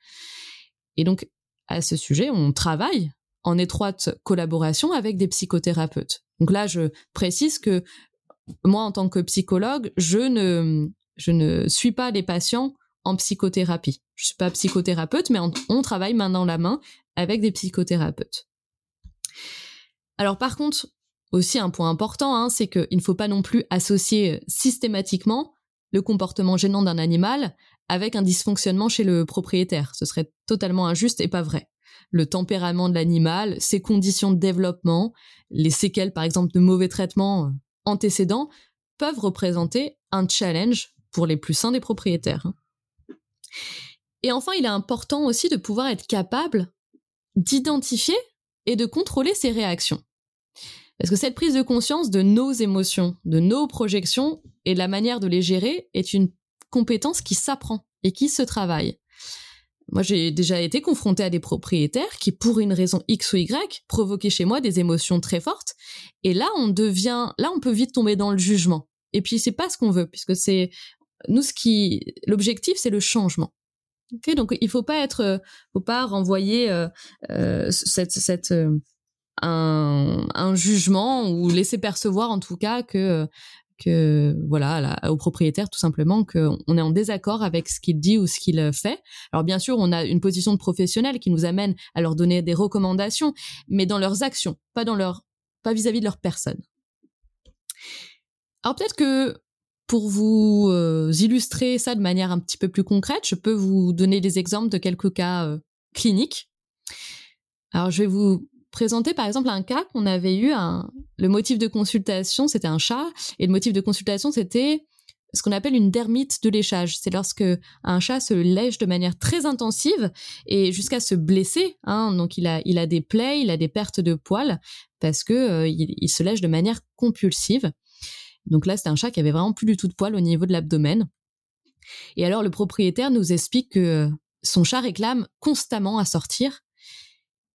Et donc, à ce sujet, on travaille en étroite collaboration avec des psychothérapeutes. Donc là, je précise que moi, en tant que psychologue, je ne, je ne suis pas les patients en psychothérapie. Je suis pas psychothérapeute, mais on, on travaille main dans la main avec des psychothérapeutes. Alors par contre, aussi un point important, hein, c'est qu'il ne faut pas non plus associer euh, systématiquement le comportement gênant d'un animal avec un dysfonctionnement chez le propriétaire. Ce serait totalement injuste et pas vrai. Le tempérament de l'animal, ses conditions de développement, les séquelles par exemple de mauvais traitements euh, antécédents peuvent représenter un challenge pour les plus sains des propriétaires. Hein. Et enfin, il est important aussi de pouvoir être capable d'identifier et de contrôler ses réactions. Parce que cette prise de conscience de nos émotions, de nos projections et de la manière de les gérer est une compétence qui s'apprend et qui se travaille. Moi, j'ai déjà été confrontée à des propriétaires qui, pour une raison X ou Y, provoquaient chez moi des émotions très fortes. Et là, on devient, là, on peut vite tomber dans le jugement. Et puis, c'est pas ce qu'on veut, puisque c'est, nous, ce qui, l'objectif, c'est le changement. Okay donc, il faut pas être, faut pas renvoyer euh, euh, cette, cette euh, un, jugement ou laisser percevoir en tout cas que que voilà au propriétaire tout simplement qu'on est en désaccord avec ce qu'il dit ou ce qu'il fait. Alors bien sûr, on a une position de professionnel qui nous amène à leur donner des recommandations, mais dans leurs actions, pas dans leur pas vis-à-vis de leur personne. Alors peut-être que pour vous euh, illustrer ça de manière un petit peu plus concrète, je peux vous donner des exemples de quelques cas euh, cliniques. Alors je vais vous présenter par exemple un cas qu'on avait eu, un, le motif de consultation, c'était un chat, et le motif de consultation, c'était ce qu'on appelle une dermite de léchage. C'est lorsque un chat se lèche de manière très intensive et jusqu'à se blesser. Hein, donc il a, il a des plaies, il a des pertes de poils parce que euh, il, se lèche de manière compulsive. Donc là, c'est un chat qui avait vraiment plus du tout de poils au niveau de l'abdomen. Et alors le propriétaire nous explique que son chat réclame constamment à sortir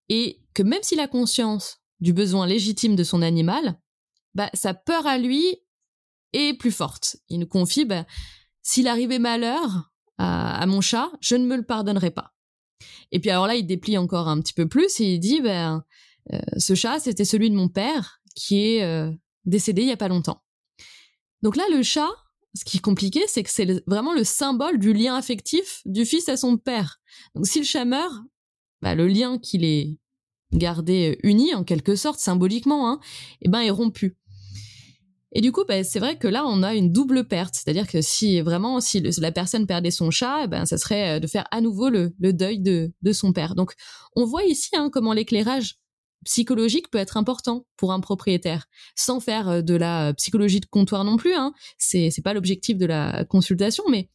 et que même s'il a conscience du besoin légitime de son animal, bah, sa peur à lui est plus forte. Il nous confie, bah, s'il arrivait malheur à, mon chat, je ne me le pardonnerai pas. Et puis alors là, il déplie encore un petit peu plus et il dit, ben, ce chat, c'était celui de mon père qui est euh, décédé il y a pas longtemps. Donc là, le chat, ce qui est compliqué, c'est que c'est vraiment le symbole du lien affectif du fils à son père. Donc si le chat meurt, bah, le lien qu'il est gardé euh, uni en quelque sorte symboliquement, hein, eh ben est rompu. Et du coup, ben, c'est vrai que là, on a une double perte. C'est-à-dire que si vraiment, si la personne perdait son chat, ben, ça serait de faire à nouveau le, deuil de, de, son père. Donc, on voit ici hein, comment l'éclairage psychologique peut être important pour un propriétaire, sans faire de la psychologie de comptoir non plus. Hein. C'est pas l'objectif de la consultation, mais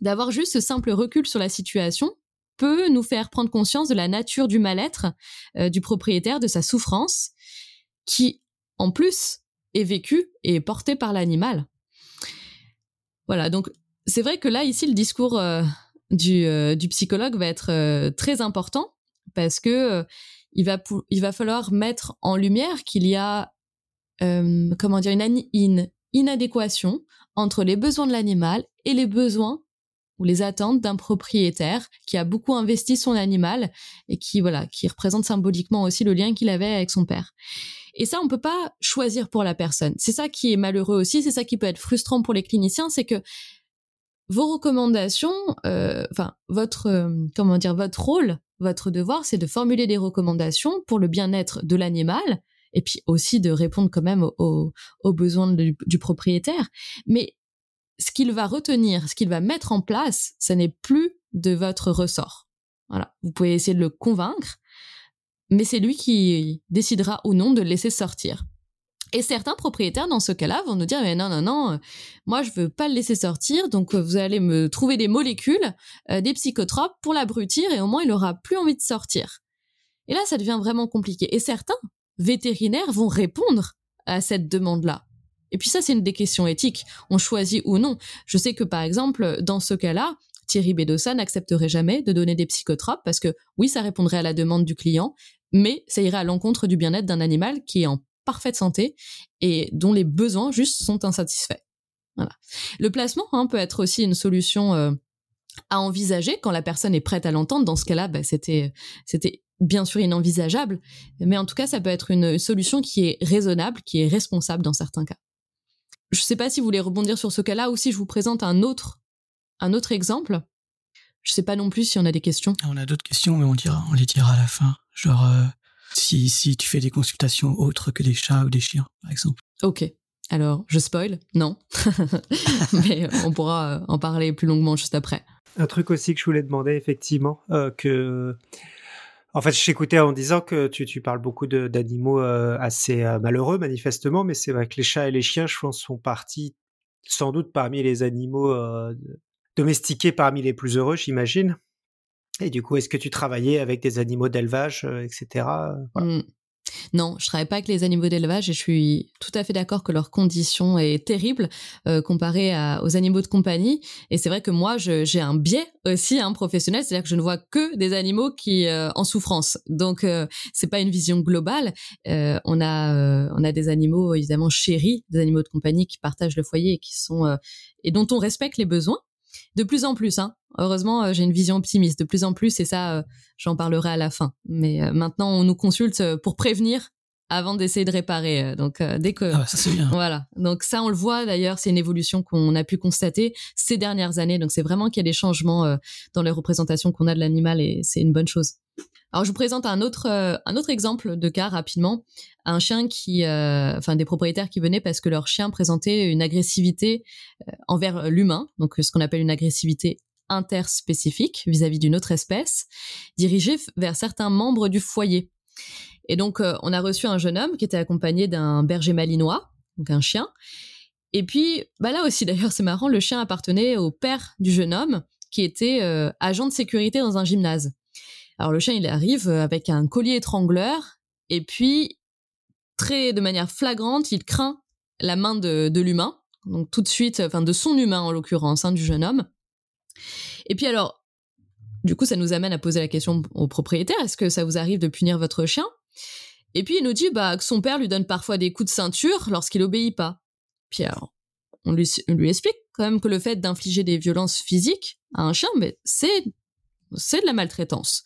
d'avoir juste ce simple recul sur la situation peut nous faire prendre conscience de la nature du mal-être du propriétaire, de sa souffrance, qui en plus est vécue et portée par l'animal. Voilà, donc c'est vrai que là ici le discours du, du, psychologue va être très important parce que il va, il va falloir mettre en lumière qu'il y a, euh, comment dire, une, inadéquation entre les besoins de l'animal et les besoins ou les attentes d'un propriétaire qui a beaucoup investi son animal et qui voilà qui représente symboliquement aussi le lien qu'il avait avec son père. Et ça, on peut pas choisir pour la personne. C'est ça qui est malheureux aussi, c'est ça qui peut être frustrant pour les cliniciens, c'est que vos recommandations, euh, enfin votre euh, comment dire votre rôle votre devoir, c'est de formuler des recommandations pour le bien-être de l'animal et puis aussi de répondre quand même aux, besoins du, propriétaire. Mais ce qu'il va retenir, ce qu'il va mettre en place, ce n'est plus de votre ressort. Voilà. Vous pouvez essayer de le convaincre, mais c'est lui qui décidera ou non de le laisser sortir. Et certains propriétaires, dans ce cas-là, vont nous dire, mais non, non, non, moi, je veux pas le laisser sortir, donc euh, vous allez me trouver des molécules, euh, des psychotropes pour l'abrutir, et au moins, il aura plus envie de sortir. Et là, ça devient vraiment compliqué. Et certains vétérinaires vont répondre à cette demande-là. Et puis ça, c'est une des questions éthiques. On choisit ou non. Je sais que, par exemple, dans ce cas-là, Thierry Bedossa n'accepterait jamais de donner des psychotropes parce que oui, ça répondrait à la demande du client, mais ça irait à l'encontre du bien-être d'un animal qui est en parfaite santé et dont les besoins juste sont insatisfaits. Voilà. Le placement hein, peut être aussi une solution euh, à envisager quand la personne est prête à l'entendre. Dans ce cas-là, bah, c'était c'était bien sûr inenvisageable, mais en tout cas, ça peut être une solution qui est raisonnable, qui est responsable dans certains cas. Je ne sais pas si vous voulez rebondir sur ce cas-là ou si je vous présente un autre un autre exemple. Je ne sais pas non plus si on a des questions. On a d'autres questions, mais on dira, on les dira à la fin. Genre, euh, si, si tu fais des consultations autres que des chats ou des chiens, par exemple. Ok. Alors, je spoil? Non. [LAUGHS] Mais on pourra euh, en parler plus longuement juste après. Un truc aussi que je voulais demander, effectivement, euh, que... En fait, je t'écoutais en disant que tu, tu parles beaucoup d'animaux euh, assez malheureux, manifestement, mais c'est vrai que les chats et les chiens, je pense, sont partis sans doute parmi les animaux domestiqués parmi les plus heureux, j'imagine. Et du coup, est-ce que tu travaillais avec des animaux d'élevage, euh, etc. Non, je travaille pas avec les animaux d'élevage et je suis tout à fait d'accord que leur condition est terrible euh, comparée aux animaux de compagnie. Et c'est vrai que moi, j'ai un biais aussi hein, professionnel, c'est-à-dire que je ne vois que des animaux qui euh, en souffrance. Donc euh, c'est pas une vision globale. Euh, on a on a des animaux évidemment chéris, des animaux de compagnie qui partagent le foyer et qui sont et dont on respecte les besoins de plus en plus, hein. Heureusement, euh, j'ai une vision optimiste. De plus en plus, et ça, euh, j'en parlerai à la fin. Mais euh, maintenant, on nous consulte pour prévenir avant d'essayer de réparer. Donc dès que ah ça c'est bien. Voilà. Donc ça on le voit d'ailleurs, c'est une évolution qu'on a pu constater ces dernières années. Donc c'est vraiment qu'il y a des changements dans les représentations qu'on a de l'animal et c'est une bonne chose. Alors je vous présente un autre un autre exemple de cas rapidement, un chien qui enfin des propriétaires qui venaient parce que leur chien présentait une agressivité envers l'humain, donc ce qu'on appelle une agressivité interspécifique vis-à-vis d'une autre espèce, dirigée vers certains membres du foyer. Et donc, euh, on a reçu un jeune homme qui était accompagné d'un berger malinois, donc un chien. Et puis, bah là aussi, d'ailleurs, c'est marrant, le chien appartenait au père du jeune homme, qui était euh, agent de sécurité dans un gymnase. Alors, le chien, il arrive euh, avec un collier étrangleur, et puis, très de manière flagrante, il craint la main de, l'humain, donc tout de suite, enfin de son humain en l'occurrence, hein, du jeune homme. Et puis alors, du coup, ça nous amène à poser la question au propriétaire, est-ce que ça vous arrive de punir votre chien? Et puis il nous dit bah, que son père lui donne parfois des coups de ceinture lorsqu'il obéit pas. Puis alors, on lui, explique quand même que le fait d'infliger des violences physiques à un chien, mais c'est, c'est de la maltraitance.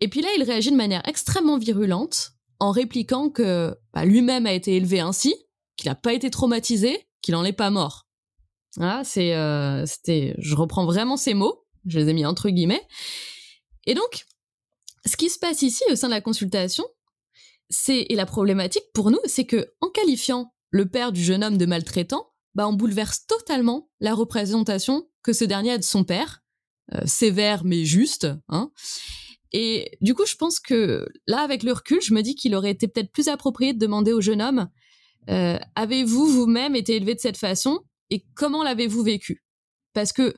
Et puis là, il réagit de manière extrêmement virulente en répliquant que bah, lui-même a été élevé ainsi, qu'il n'a pas été traumatisé, qu'il n'en est pas mort. Voilà, c'est, euh, c'était, je reprends vraiment ces mots, je les ai mis entre guillemets. Et donc, ce qui se passe ici au sein de la consultation, c'est et la problématique pour nous, c'est que en qualifiant le père du jeune homme de maltraitant, bah on bouleverse totalement la représentation que ce dernier a de son père, euh, sévère mais juste. Hein. Et du coup, je pense que là, avec le recul, je me dis qu'il aurait été peut-être plus approprié de demander au jeune homme euh, avez-vous vous-même été élevé de cette façon? Et comment l'avez-vous vécu? Parce que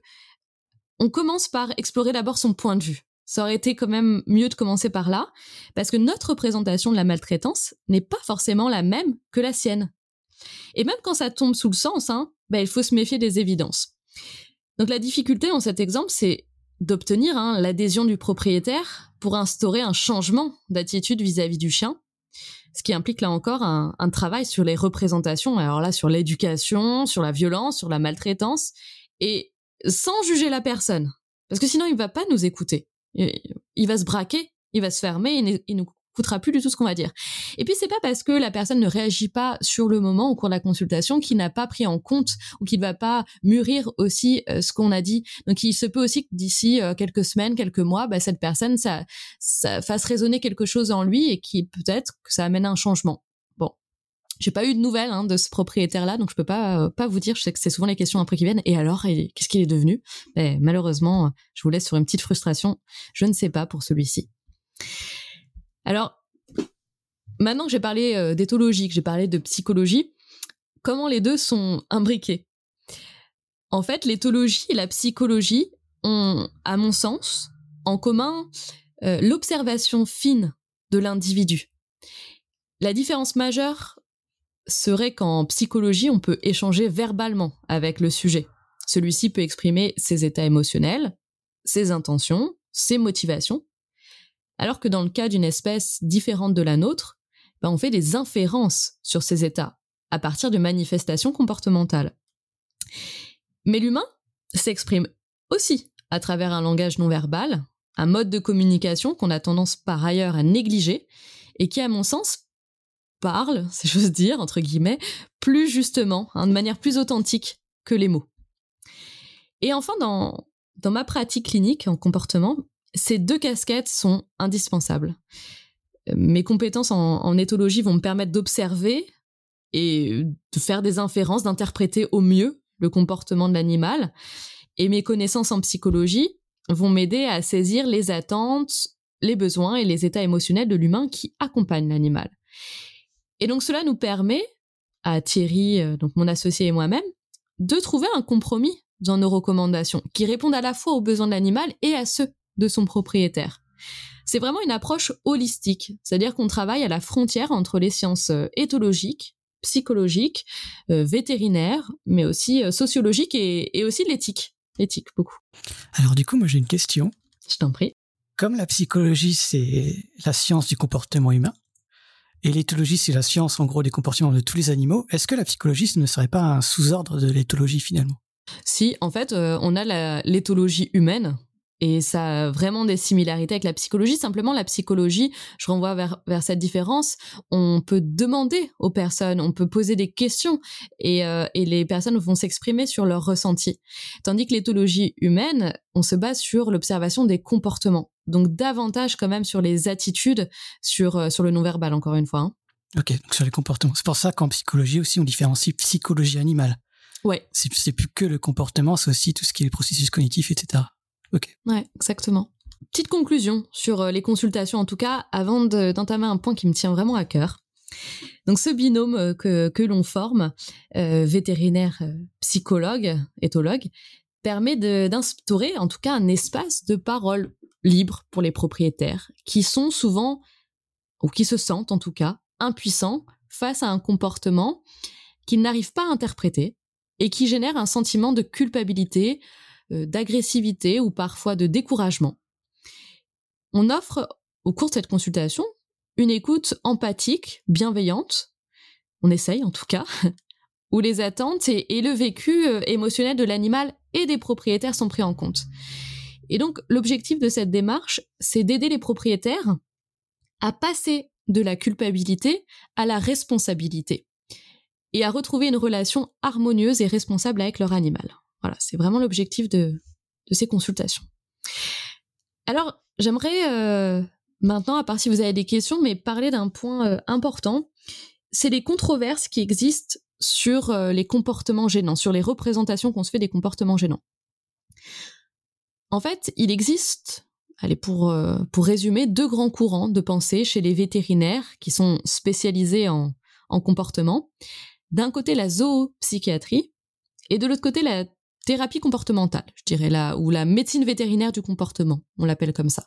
on commence par explorer d'abord son point de vue. Ça aurait été quand même mieux de commencer par là, parce que notre représentation de la maltraitance n'est pas forcément la même que la sienne. Et même quand ça tombe sous le sens, hein, bah, il faut se méfier des évidences. Donc la difficulté dans cet exemple, c'est d'obtenir hein, l'adhésion du propriétaire pour instaurer un changement d'attitude vis-à-vis du chien, ce qui implique là encore un, travail sur les représentations, alors là sur l'éducation, sur la violence, sur la maltraitance, et sans juger la personne, parce que sinon il va pas nous écouter. Il va se braquer, il va se fermer, il, il nous coûtera plus du tout ce qu'on va dire. Et puis c'est pas parce que la personne ne réagit pas sur le moment au cours de la consultation qu'il n'a pas pris en compte ou qu'il va pas mûrir aussi euh, ce qu'on a dit. Donc il se peut aussi que d'ici euh, quelques semaines, quelques mois, bah, cette personne ça, fasse résonner quelque chose en lui et qui peut-être que ça amène un changement. J'ai pas eu de nouvelles hein, de ce propriétaire-là, donc je peux pas euh, pas vous dire. Je sais que c'est souvent les questions après qui viennent. Et alors, qu'est-ce qu'il est devenu? Malheureusement, je vous laisse sur une petite frustration. Je ne sais pas pour celui-ci. Alors, maintenant que j'ai parlé euh, d'éthologie, que j'ai parlé de psychologie, comment les deux sont imbriqués? En fait, l'éthologie et la psychologie ont, à mon sens, en commun euh, l'observation fine de l'individu. La différence majeure serait qu'en psychologie, on peut échanger verbalement avec le sujet. Celui-ci peut exprimer ses états émotionnels, ses intentions, ses motivations, alors que dans le cas d'une espèce différente de la nôtre, ben on fait des inférences sur ces états à partir de manifestations comportementales. Mais l'humain s'exprime aussi à travers un langage non verbal, un mode de communication qu'on a tendance par ailleurs à négliger et qui, à mon sens, parle, [LAUGHS] si j'ose dire, entre guillemets, plus justement, hein, de manière plus authentique que les mots. Et enfin, dans, dans ma pratique clinique en comportement, ces deux casquettes sont indispensables. Mes compétences en, éthologie vont me permettre d'observer et de faire des inférences, d'interpréter au mieux le comportement de l'animal. Et mes connaissances en psychologie vont m'aider à saisir les attentes, les besoins et les états émotionnels de l'humain qui accompagnent l'animal. Et donc cela nous permet, à Thierry, euh, donc mon associé et moi-même, de trouver un compromis dans nos recommandations qui répondent à la fois aux besoins de l'animal et à ceux de son propriétaire. C'est vraiment une approche holistique, c'est-à-dire qu'on travaille à la frontière entre les sciences euh, éthologiques, psychologiques, euh, vétérinaires, mais aussi sociologiques et, et aussi l'éthique. L'éthique, beaucoup. Alors du coup, moi j'ai une question. Je t'en prie. Comme la psychologie, c'est la science du comportement humain, et l'éthologie, c'est la science, en gros, des comportements de tous les animaux. Est-ce que la psychologie ce ne serait pas un sous-ordre de l'éthologie, finalement? Si, en fait, euh, on a l'éthologie humaine, et ça a vraiment des similarités avec la psychologie. Simplement, la psychologie, je renvoie vers, vers cette différence. On peut demander aux personnes, on peut poser des questions et, euh, et les personnes vont s'exprimer sur leurs ressentis. Tandis que l'éthologie humaine, on se base sur l'observation des comportements. Donc davantage quand même sur les attitudes, sur, euh, sur le non-verbal, encore une fois. Hein. Ok, donc sur les comportements. C'est pour ça qu'en psychologie aussi, on différencie psychologie animale. Ouais. C'est plus que le comportement, c'est aussi tout ce qui est les processus cognitifs, etc. Ok. Ouais, exactement. Petite conclusion sur euh, les consultations, en tout cas, avant d'entamer un point qui me tient vraiment à cœur. Donc ce binôme euh, que, l'on forme, euh, vétérinaire, psychologue, éthologue, permet d'instaurer en tout cas un espace de parole libre pour les propriétaires, qui sont souvent, ou qui se sentent en tout cas, impuissants face à un comportement qu'ils n'arrivent pas à interpréter et qui génère un sentiment de culpabilité, d'agressivité ou parfois de découragement. On offre au cours de cette consultation une écoute empathique, bienveillante, on essaye en tout cas, [LAUGHS] où les attentes et, le vécu euh, émotionnel de l'animal et des propriétaires sont pris en compte. Et donc l'objectif de cette démarche, c'est d'aider les propriétaires à passer de la culpabilité à la responsabilité et à retrouver une relation harmonieuse et responsable avec leur animal. Voilà, c'est vraiment l'objectif de, ces consultations. Alors, j'aimerais euh, maintenant, à part si vous avez des questions, mais parler d'un point euh, important c'est les controverses qui existent sur euh, les comportements gênants, sur les représentations qu'on se fait des comportements gênants. En fait, il existe, allez, pour, pour résumer, deux grands courants de pensée chez les vétérinaires qui sont spécialisés en, en comportement. D'un côté, la zoopsychiatrie, et de l'autre côté, la thérapie comportementale, je dirais là, ou la médecine vétérinaire du comportement, on l'appelle comme ça.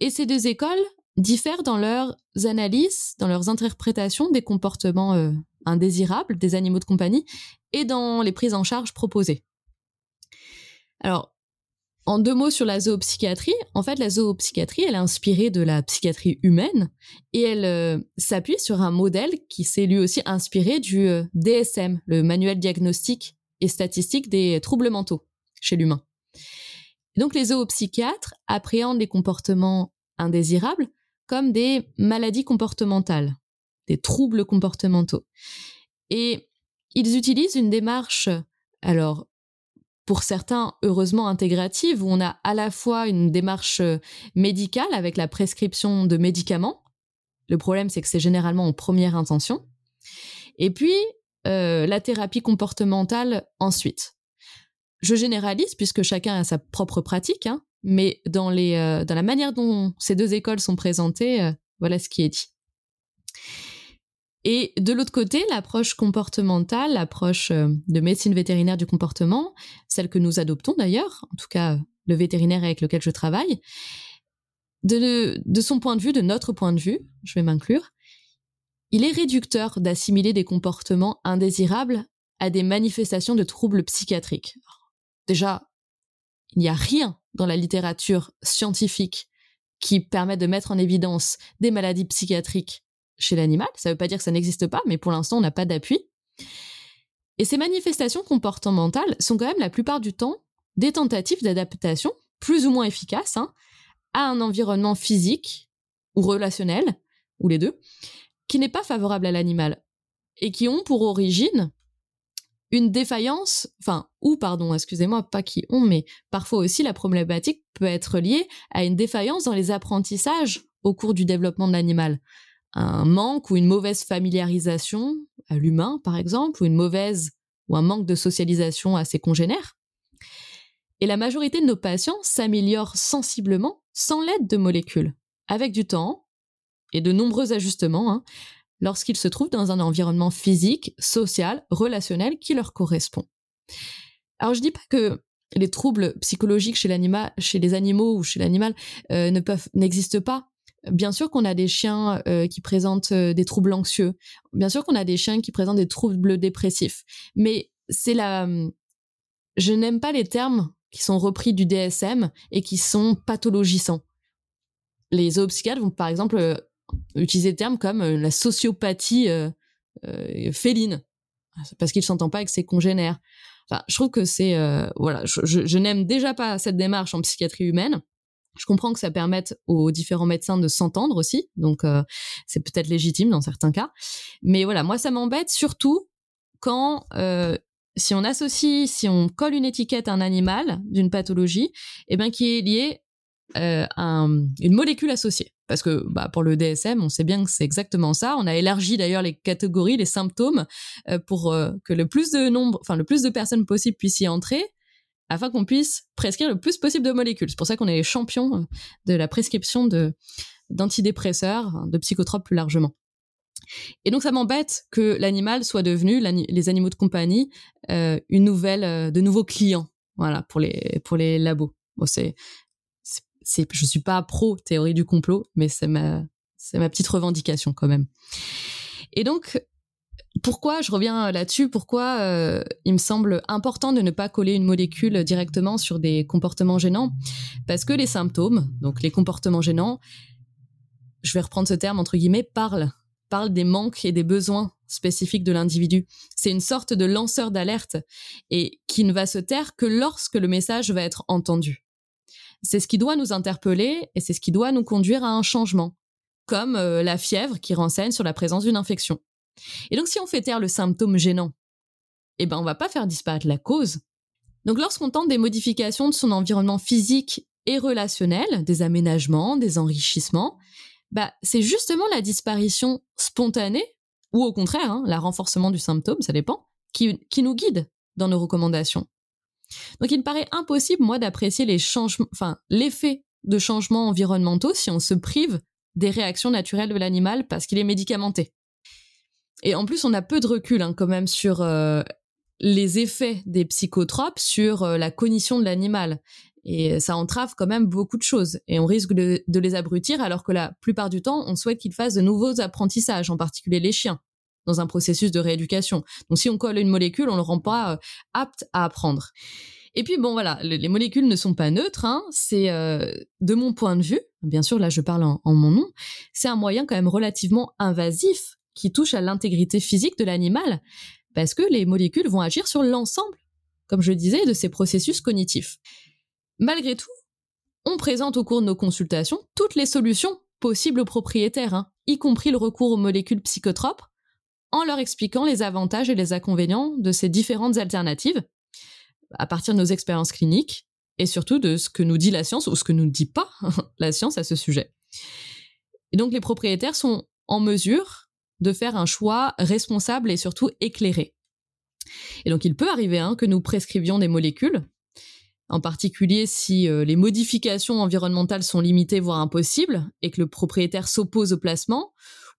Et ces deux écoles diffèrent dans leurs analyses, dans leurs interprétations des comportements euh, indésirables des animaux de compagnie et dans les prises en charge proposées. Alors, en deux mots sur la zoopsychiatrie, en fait, la zoopsychiatrie, elle est inspirée de la psychiatrie humaine et elle euh, s'appuie sur un modèle qui s'est lui aussi inspiré du euh, DSM, le manuel diagnostique et statistique des troubles mentaux chez l'humain. Donc, les zoopsychiatres appréhendent les comportements indésirables comme des maladies comportementales, des troubles comportementaux. Et ils utilisent une démarche, alors pour certains heureusement intégrative, où on a à la fois une démarche médicale avec la prescription de médicaments. Le problème, c'est que c'est généralement en première intention. Et puis, euh, la thérapie comportementale ensuite. Je généralise puisque chacun a sa propre pratique, hein, mais dans, les, euh, dans la manière dont ces deux écoles sont présentées, euh, voilà ce qui est dit. Et de l'autre côté, l'approche comportementale, l'approche de médecine vétérinaire du comportement, celle que nous adoptons d'ailleurs, en tout cas le vétérinaire avec lequel je travaille, de, de son point de vue, de notre point de vue, je vais m'inclure, il est réducteur d'assimiler des comportements indésirables à des manifestations de troubles psychiatriques. Déjà, il n'y a rien dans la littérature scientifique qui permet de mettre en évidence des maladies psychiatriques chez l'animal. Ça ne veut pas dire que ça n'existe pas, mais pour l'instant, on n'a pas d'appui. Et ces manifestations comportementales sont quand même la plupart du temps des tentatives d'adaptation, plus ou moins efficaces, hein, à un environnement physique ou relationnel, ou les deux, qui n'est pas favorable à l'animal, et qui ont pour origine une défaillance, enfin, ou pardon, excusez-moi, pas qui ont, mais parfois aussi la problématique peut être liée à une défaillance dans les apprentissages au cours du développement de l'animal. Un manque ou une mauvaise familiarisation à l'humain, par exemple, ou une mauvaise ou un manque de socialisation à ses congénères. Et la majorité de nos patients s'améliorent sensiblement sans l'aide de molécules, avec du temps et de nombreux ajustements, hein, lorsqu'ils se trouvent dans un environnement physique, social, relationnel qui leur correspond. Alors je dis pas que les troubles psychologiques chez chez les animaux ou chez l'animal euh, ne peuvent n'existent pas. Bien sûr qu'on a des chiens euh, qui présentent euh, des troubles anxieux. Bien sûr qu'on a des chiens qui présentent des troubles dépressifs. Mais c'est la, je n'aime pas les termes qui sont repris du DSM et qui sont pathologisants. Les zoopsychiatres vont par exemple utiliser des termes comme euh, la sociopathie euh, euh, féline, parce qu'il s'entend pas avec ses congénères. Enfin, je trouve que c'est voilà, je, n'aime déjà pas cette démarche en psychiatrie humaine. Je comprends que ça permette aux différents médecins de s'entendre aussi, donc c'est peut-être légitime dans certains cas. Mais voilà, moi ça m'embête surtout quand si on associe, si on colle une étiquette à un animal d'une pathologie, eh ben qui est liée à une molécule associée parce que bah, pour le DSM, on sait bien que c'est exactement ça. On a élargi d'ailleurs les catégories, les symptômes, euh, pour euh, que le plus de nombre, enfin le plus de personnes possible puissent y entrer, afin qu'on puisse prescrire le plus possible de molécules. C'est pour ça qu'on est les champions euh, de la prescription de d'antidépresseurs, de psychotropes plus largement. Et donc ça m'embête que l'animal soit devenu, les animaux de compagnie, une nouvelle, de nouveaux clients, voilà, pour les pour les labos. C'est c'est, je suis pas pro théorie du complot, mais c'est ma, petite revendication quand même. Et donc, pourquoi je reviens là-dessus Pourquoi euh, il me semble important de ne pas coller une molécule directement sur des comportements gênants? Parce que les symptômes, donc les comportements gênants, je vais reprendre ce terme entre guillemets, parlent, parlent des manques et des besoins spécifiques de l'individu. C'est une sorte de lanceur d'alerte et qui ne va se taire que lorsque le message va être entendu. C'est ce qui doit nous interpeller et c'est ce qui doit nous conduire à un changement, comme euh, la fièvre qui renseigne sur la présence d'une infection. Et donc si on fait taire le symptôme gênant, eh ben on va pas faire disparaître la cause. Donc lorsqu'on tente des modifications de son environnement physique et relationnel, des aménagements, des enrichissements, bah c'est justement la disparition spontanée ou au contraire, hein, la renforcement du symptôme, ça dépend, qui, qui nous guide dans nos recommandations. Donc il me paraît impossible, moi, d'apprécier l'effet de changements environnementaux si on se prive des réactions naturelles de l'animal parce qu'il est médicamenté. Et en plus, on a peu de recul hein, quand même sur euh, les effets des psychotropes sur euh, la cognition de l'animal. Et ça entrave quand même beaucoup de choses. Et on risque de, les abrutir alors que la plupart du temps, on souhaite qu'ils fassent de nouveaux apprentissages, en particulier les chiens, dans un processus de rééducation. Donc si on colle une molécule, on ne le rend pas euh, apte à apprendre. Et puis bon voilà, les molécules ne sont pas neutres. Hein. C'est euh, de mon point de vue, bien sûr là je parle en, en mon nom, c'est un moyen quand même relativement invasif qui touche à l'intégrité physique de l'animal, parce que les molécules vont agir sur l'ensemble, comme je disais, de ces processus cognitifs. Malgré tout, on présente au cours de nos consultations toutes les solutions possibles aux propriétaires, hein, y compris le recours aux molécules psychotropes, en leur expliquant les avantages et les inconvénients de ces différentes alternatives, à partir de nos expériences cliniques, et surtout de ce que nous dit la science, ou ce que nous dit pas [LAUGHS] la science à ce sujet. Et donc les propriétaires sont en mesure de faire un choix responsable et surtout éclairé. Et donc il peut arriver hein, que nous prescrivions des molécules en particulier si euh, les modifications environnementales sont limitées voire impossibles et que le propriétaire s'oppose au placement,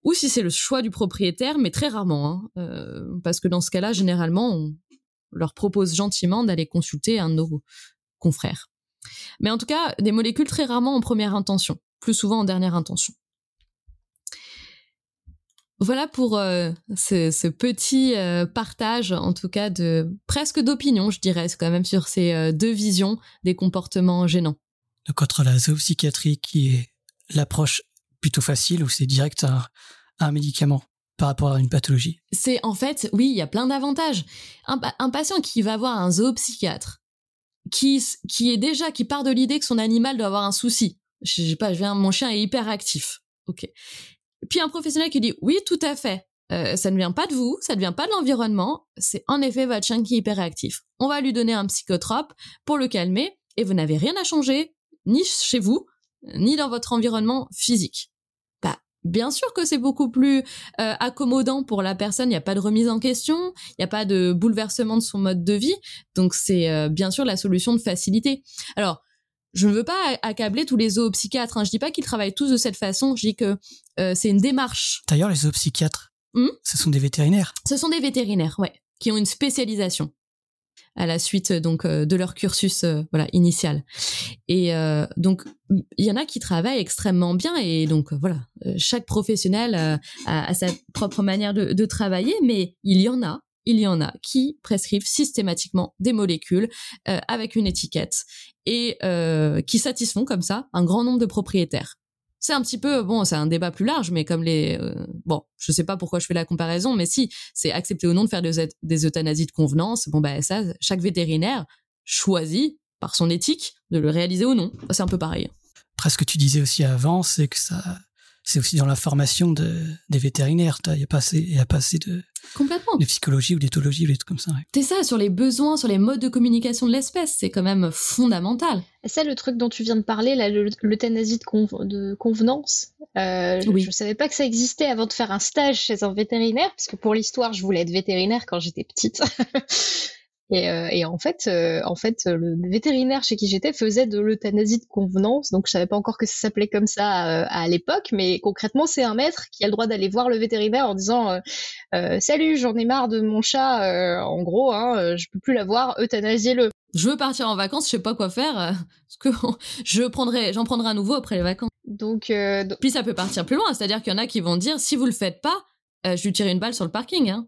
ou si c'est le choix du propriétaire, mais très rarement, hein, euh, parce que dans ce cas-là, généralement, on leur propose gentiment d'aller consulter un de nos confrères. Mais en tout cas, des molécules très rarement en première intention, plus souvent en dernière intention. Voilà pour euh, ce, petit euh, partage, en tout cas de presque d'opinion, je dirais, quand même sur ces deux visions des comportements gênants. Donc entre la zoopsychiatrie qui est l'approche plutôt facile ou c'est direct un, médicament par rapport à une pathologie? C'est en fait, oui, il y a plein d'avantages. Un, patient qui va voir un zoopsychiatre, qui, qui est déjà, qui part de l'idée que son animal doit avoir un souci. Je, sais pas, je viens, mon chien est hyper actif. Ok. Puis un professionnel qui dit oui, tout à fait. Euh, ça ne vient pas de vous, ça ne vient pas de l'environnement, c'est en effet votre chien qui est hyperactif. On va lui donner un psychotrope pour le calmer et vous n'avez rien à changer, ni chez vous, ni dans votre environnement physique. Bien sûr que c'est beaucoup plus euh, accommodant pour la personne, il n'y a pas de remise en question, il n'y a pas de bouleversement de son mode de vie, donc c'est euh, bien sûr la solution de facilité. Alors, je ne veux pas accabler tous les zoopsychiatres. Hein. Je dis pas qu'ils travaillent tous de cette façon. Je dis que euh, c'est une démarche. D'ailleurs, les zoopsychiatres, hmm? ce sont des vétérinaires. Ce sont des vétérinaires, ouais, qui ont une spécialisation à la suite donc euh, de leur cursus euh, voilà initial. Et donc il y en a qui travaillent extrêmement bien et donc voilà chaque professionnel a, sa propre manière de, de travailler, mais il y en a il y en a qui prescrivent systématiquement des molécules euh, avec une étiquette et euh, qui satisfont comme ça un grand nombre de propriétaires. C'est un petit peu bon, c'est un débat plus large, mais comme les euh, bon, je sais pas pourquoi je fais la comparaison, mais si c'est accepté ou non de faire des, des euthanasies de convenance, bon bah ça, chaque vétérinaire choisit par son éthique de le réaliser ou non. C'est un peu pareil. Presque tu disais aussi avant, c'est que ça c'est aussi dans la formation de, des vétérinaires. Il n'y a, pas assez, a pas assez de, Complètement. de psychologie ou d'éthologie ou des trucs comme ça. C'est ça, sur les besoins, sur les modes de communication de l'espèce, c'est quand même fondamental. C'est le truc dont tu viens de parler, l'euthanasie de, de, convenance. Euh, Je ne savais pas que ça existait avant de faire un stage chez un vétérinaire, parce que pour l'histoire, je voulais être vétérinaire quand j'étais petite. [LAUGHS] Et, euh, et, en fait, euh, en fait, le vétérinaire chez qui j'étais faisait de l'euthanasie de convenance, donc je savais pas encore que ça s'appelait comme ça euh, à l'époque, mais concrètement, c'est un maître qui a le droit d'aller voir le vétérinaire en disant "Salut, j'en ai marre de mon chat, en gros, hein, je peux plus l'avoir, euthanasiez-le." Je veux partir en vacances, je sais pas quoi faire, parce que [LAUGHS] je prendrai, j'en prendrai à nouveau après les vacances. Donc, puis ça peut partir plus loin, c'est-à-dire qu'il y en a qui vont dire "Si vous le faites pas, je lui tire une balle sur le parking." Hein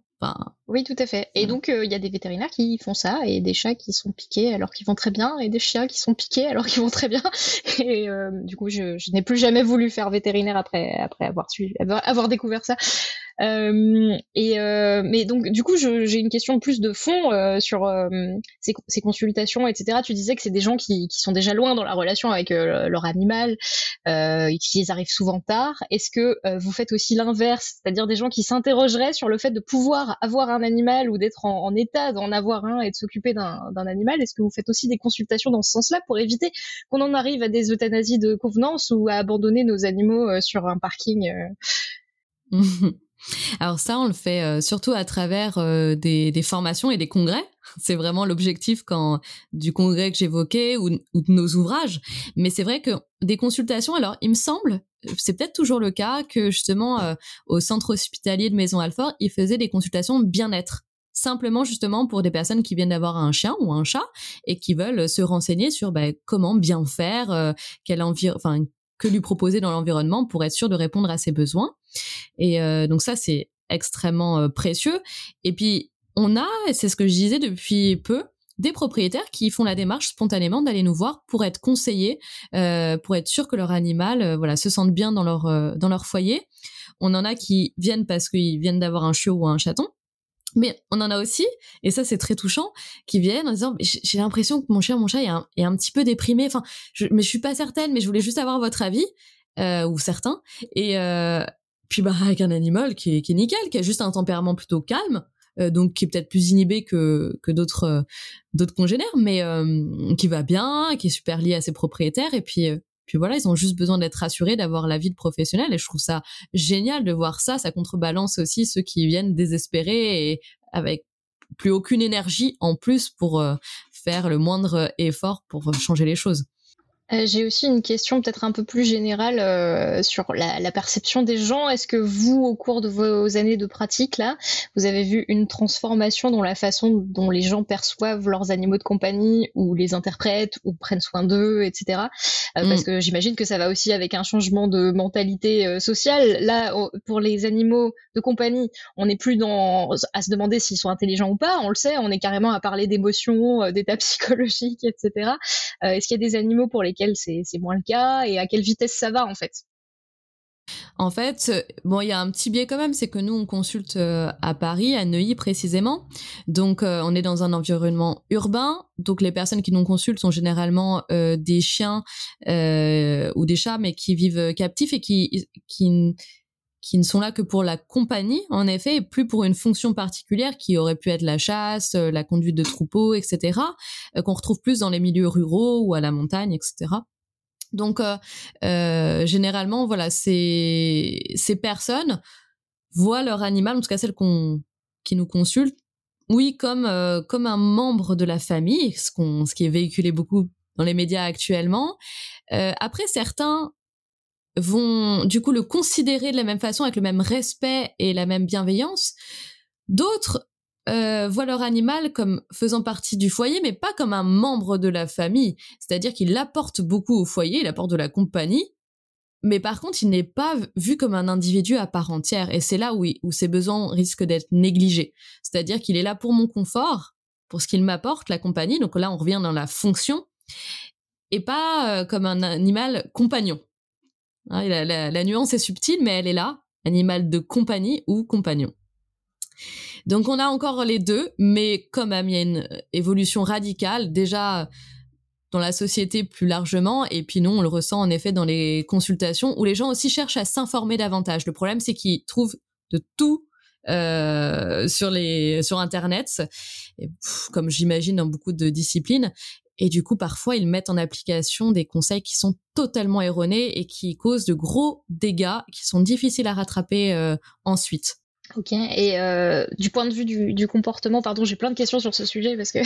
oui, tout à fait. Et donc, euh, il y a des vétérinaires qui font ça, et des chats qui sont piqués alors qu'ils vont très bien, et des chiens qui sont piqués alors qu'ils vont très bien. [LAUGHS] Et euh, du coup, je, n'ai plus jamais voulu faire vétérinaire après, après avoir, avoir découvert ça. Euh, et euh, mais donc du coup, j'ai une question plus de fond euh, sur ces, ces, consultations, etc. Tu disais que c'est des gens qui, qui, sont déjà loin dans la relation avec leur animal, et qui arrivent souvent tard. Est-ce que vous faites aussi l'inverse, c'est-à-dire des gens qui s'interrogeraient sur le fait de pouvoir avoir un animal ou d'être en, en, état d'en avoir un et de s'occuper d'un animal? Est-ce que vous faites aussi des consultations dans ce sens-là pour éviter qu'on en arrive à des euthanasies de convenance ou à abandonner nos animaux sur un parking [LAUGHS] Alors ça, on le fait surtout à travers des, formations et des congrès. [LAUGHS] C'est vraiment l'objectif quand du congrès que j'évoquais ou, ou, de nos ouvrages. Mais c'est vrai que des consultations, alors il me semble, c'est peut-être toujours le cas, que justement au centre hospitalier de Maison Alfort, ils faisaient des consultations bien-être simplement justement pour des personnes qui viennent d'avoir un chien ou un chat et qui veulent se renseigner sur bah, comment bien faire, euh, quel enfin que lui proposer dans l'environnement pour être sûr de répondre à ses besoins. Et euh, donc ça c'est extrêmement euh, précieux. Et puis on a, et c'est ce que je disais depuis peu, des propriétaires qui font la démarche spontanément d'aller nous voir pour être conseillés, pour être sûr que leur animal, voilà, se sente bien dans leur dans leur foyer. On en a qui viennent parce qu'ils viennent d'avoir un chiot ou un chaton, mais on en a aussi, et ça c'est très touchant, qui viennent en disant j'ai l'impression que mon chien, mon chat est un, est un petit peu déprimé. Enfin, je, mais je suis pas certaine, mais je voulais juste avoir votre avis euh, ou certains. Et euh, puis bah avec un animal qui est, qui est nickel, qui a juste un tempérament plutôt calme, euh, donc qui est peut-être plus inhibé que que d'autres euh, d'autres congénères, mais euh, qui va bien, qui est super lié à ses propriétaires. Et puis puis voilà, ils ont juste besoin d'être rassurés, d'avoir la vie de professionnel. Et je trouve ça génial de voir ça. Ça contrebalance aussi ceux qui viennent désespérés et avec plus aucune énergie en plus pour euh, faire le moindre effort pour changer les choses. Euh, j'ai aussi une question peut-être un peu plus générale euh, sur la, perception des gens. Est-ce que vous, au cours de vos années de pratique, là, vous avez vu une transformation dans la façon dont les gens perçoivent leurs animaux de compagnie ou les interprètent ou prennent soin d'eux, etc. Euh, parce mm. que j'imagine que ça va aussi avec un changement de mentalité sociale. Là, pour les animaux de compagnie, on n'est plus dans à se demander s'ils sont intelligents ou pas. On le sait, on est carrément à parler d'émotions, d'état [LAUGHS] psychologiques, etc. Est-ce qu'il y a des animaux pour lesquels c'est moins le cas et à quelle vitesse ça va en fait en fait, bon, il y a un petit biais quand même, c'est que nous, on consulte euh, à Paris, à Neuilly précisément. Donc, euh, on est dans un environnement urbain. Donc, les personnes qui nous consultent sont généralement euh, des chiens ou des chats, mais qui vivent captifs et qui, qui, qui ne sont là que pour la compagnie, en effet, et plus pour une fonction particulière qui aurait pu être la chasse, euh, la conduite de troupeaux, etc., euh, qu'on retrouve plus dans les milieux ruraux ou à la montagne, etc. Donc, euh, généralement, voilà, ces, ces personnes voient leur animal, en tout cas celles qu'on, qui nous consultent, oui, comme, comme un membre de la famille, ce, qu'on, ce qui est véhiculé beaucoup dans les médias actuellement. après, certains vont du coup le considérer de la même façon, avec le même respect et la même bienveillance. D'autres euh, voient leur animal comme faisant partie du foyer, mais pas comme un membre de la famille. C'est-à-dire qu'il apporte beaucoup au foyer, il apporte de la compagnie, mais par contre, il n'est pas vu comme un individu à part entière. Et c'est là où, où ses besoins risquent d'être négligés. C'est-à-dire qu'il est là pour mon confort, pour ce qu'il m'apporte, la compagnie. Donc là, on revient dans la fonction, et pas euh, comme un animal compagnon. Hein, la, nuance est subtile, mais elle est là. Animal de compagnie ou compagnon. Donc on a encore les deux, mais comme il y a une évolution radicale, déjà dans la société plus largement, et puis nous on le ressent en effet dans les consultations, où les gens aussi cherchent à s'informer davantage. Le problème c'est qu'ils trouvent de tout euh, sur les sur internet comme j'imagine dans beaucoup de disciplines et du coup, parfois, ils mettent en application des conseils qui sont totalement erronés et qui causent de gros dégâts qui sont difficiles à rattraper euh, ensuite. Ok, et euh, du point de vue du, comportement, pardon, j'ai plein de questions sur ce sujet parce que.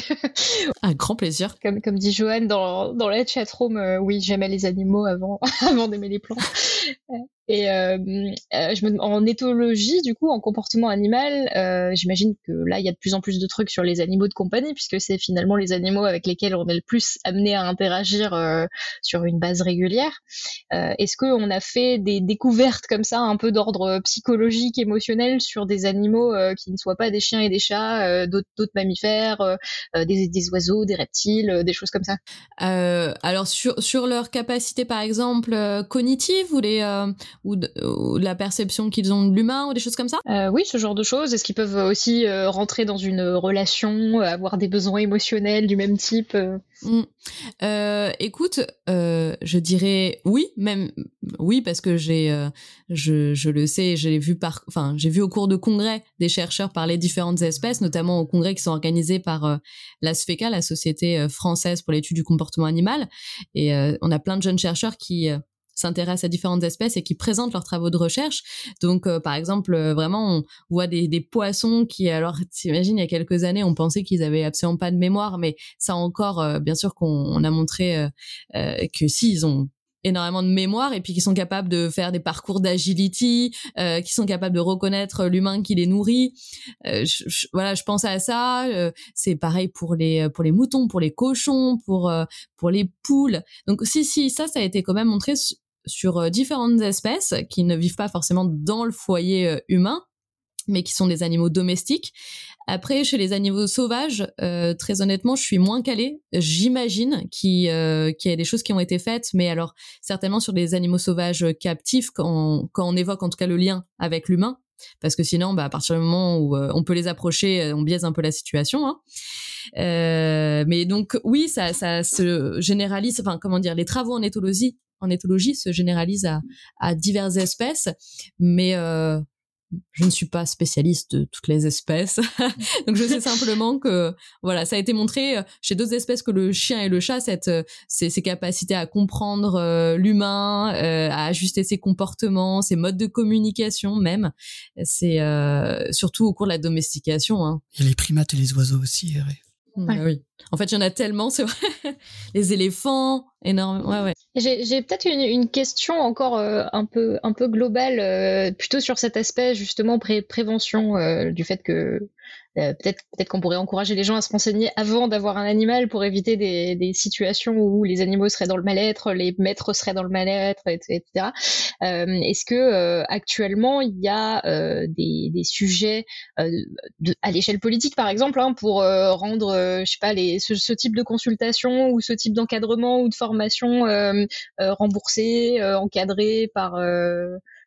Un [LAUGHS] grand plaisir. Comme, comme dit Joanne dans, dans la chatroom, euh, oui, j'aimais les animaux avant, [LAUGHS] avant d'aimer les plantes. Et euh, euh, je me, en éthologie, du coup, en comportement animal, euh, j'imagine que là, il y a de plus en plus de trucs sur les animaux de compagnie, puisque c'est finalement les animaux avec lesquels on est le plus amené à interagir euh, sur une base régulière. Euh, est-ce qu'on a fait des découvertes comme ça, un peu d'ordre psychologique, émotionnel, sur des animaux qui ne soient pas des chiens et des chats, d'autres mammifères, des, des, oiseaux, des reptiles, des choses comme ça? Alors sur, sur leur capacité, par exemple, cognitive ou les ou, la perception qu'ils ont de l'humain ou des choses comme ça euh, Oui, ce genre de choses. Est-ce qu'ils peuvent aussi euh, rentrer dans une relation, euh, avoir des besoins émotionnels du même type mm. Écoute, je dirais oui, même oui parce que j'ai, je, je, le sais, j'ai vu par, enfin j'ai vu au cours de congrès des chercheurs parler différentes espèces, notamment au congrès qui sont organisés par la SFECA, la Société française pour l'étude du comportement animal, et on a plein de jeunes chercheurs qui s'intéressent à différentes espèces et qui présentent leurs travaux de recherche. Donc, par exemple, vraiment, on voit des, des poissons qui, alors, [LAUGHS] t'imagines, il y a quelques années, on pensait qu'ils avaient absolument pas de mémoire, mais ça encore, bien sûr qu'on a montré que si, ils ont énormément de mémoire et puis qui sont capables de faire des parcours d'agility, euh, qui sont capables de reconnaître l'humain qui les nourrit. Euh, je, voilà, je pense à ça. Euh, c'est pareil pour les pour les moutons, pour les cochons, pour euh, pour les poules. Donc si si ça ça a été quand même montré sur euh, différentes espèces qui ne vivent pas forcément dans le foyer humain mais qui sont des animaux domestiques. Après, chez les animaux sauvages, euh, très honnêtement, je suis moins calée. J'imagine qu'il euh, y a des choses qui ont été faites, mais alors certainement sur les animaux sauvages captifs, quand on, quand on évoque en tout cas le lien avec l'humain, parce que sinon, bah, à partir du moment où euh, on peut les approcher, euh, on biaise un peu la situation. Hein. Euh, mais donc oui, ça, ça se généralise. Enfin, comment dire, les travaux en éthologie, en éthologie se généralisent à, à diverses espèces, mais euh, je ne suis pas spécialiste de toutes les espèces, [LAUGHS] donc je sais simplement que voilà, ça a été montré euh, chez d'autres espèces que le chien et le chat, cette euh, ces, capacités à comprendre euh, l'humain, à ajuster ses comportements, ses modes de communication même, c'est surtout au cours de la domestication. Hein. Et les primates et les oiseaux aussi. Bah oui. En fait, il y en a tellement, c'est vrai. [LAUGHS] Les éléphants, énorme. Ouais, ouais. J'ai peut-être une, une, question encore euh, un peu un peu globale, euh, plutôt sur cet aspect justement pré prévention euh, du fait que euh, peut-être peut-être qu'on pourrait encourager les gens à se renseigner avant d'avoir un animal pour éviter des, des, situations où les animaux seraient dans le mal-être, les maîtres seraient dans le mal-être, etc. Euh, Est-ce que euh, actuellement il y a euh, des, des, sujets de, à l'échelle politique par exemple hein, pour rendre je sais pas les, ce, ce, type de consultation ou ce type d'encadrement ou de formation remboursé, encadré par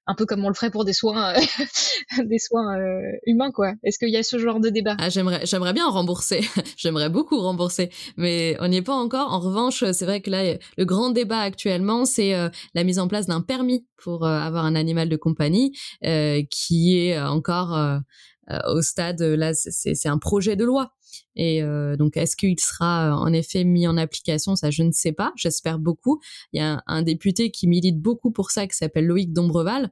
un peu comme on le ferait pour des soins, euh, [LAUGHS] des soins euh, humains, quoi. Est-ce qu'il y a ce genre de débat? Ah, J'aimerais, j'aimerais bien rembourser. [LAUGHS] j'aimerais beaucoup rembourser, mais on n'y est pas encore. En revanche, c'est vrai que là, le grand débat actuellement, c'est euh, la mise en place d'un permis pour avoir un animal de compagnie, qui est encore au stade. Là, c'est un projet de loi. Et euh, donc, est-ce qu'il sera euh, en effet mis en application? Ça, je ne sais pas. J'espère beaucoup. Il y a un, député qui milite beaucoup pour ça, qui s'appelle Loïc Dombreval,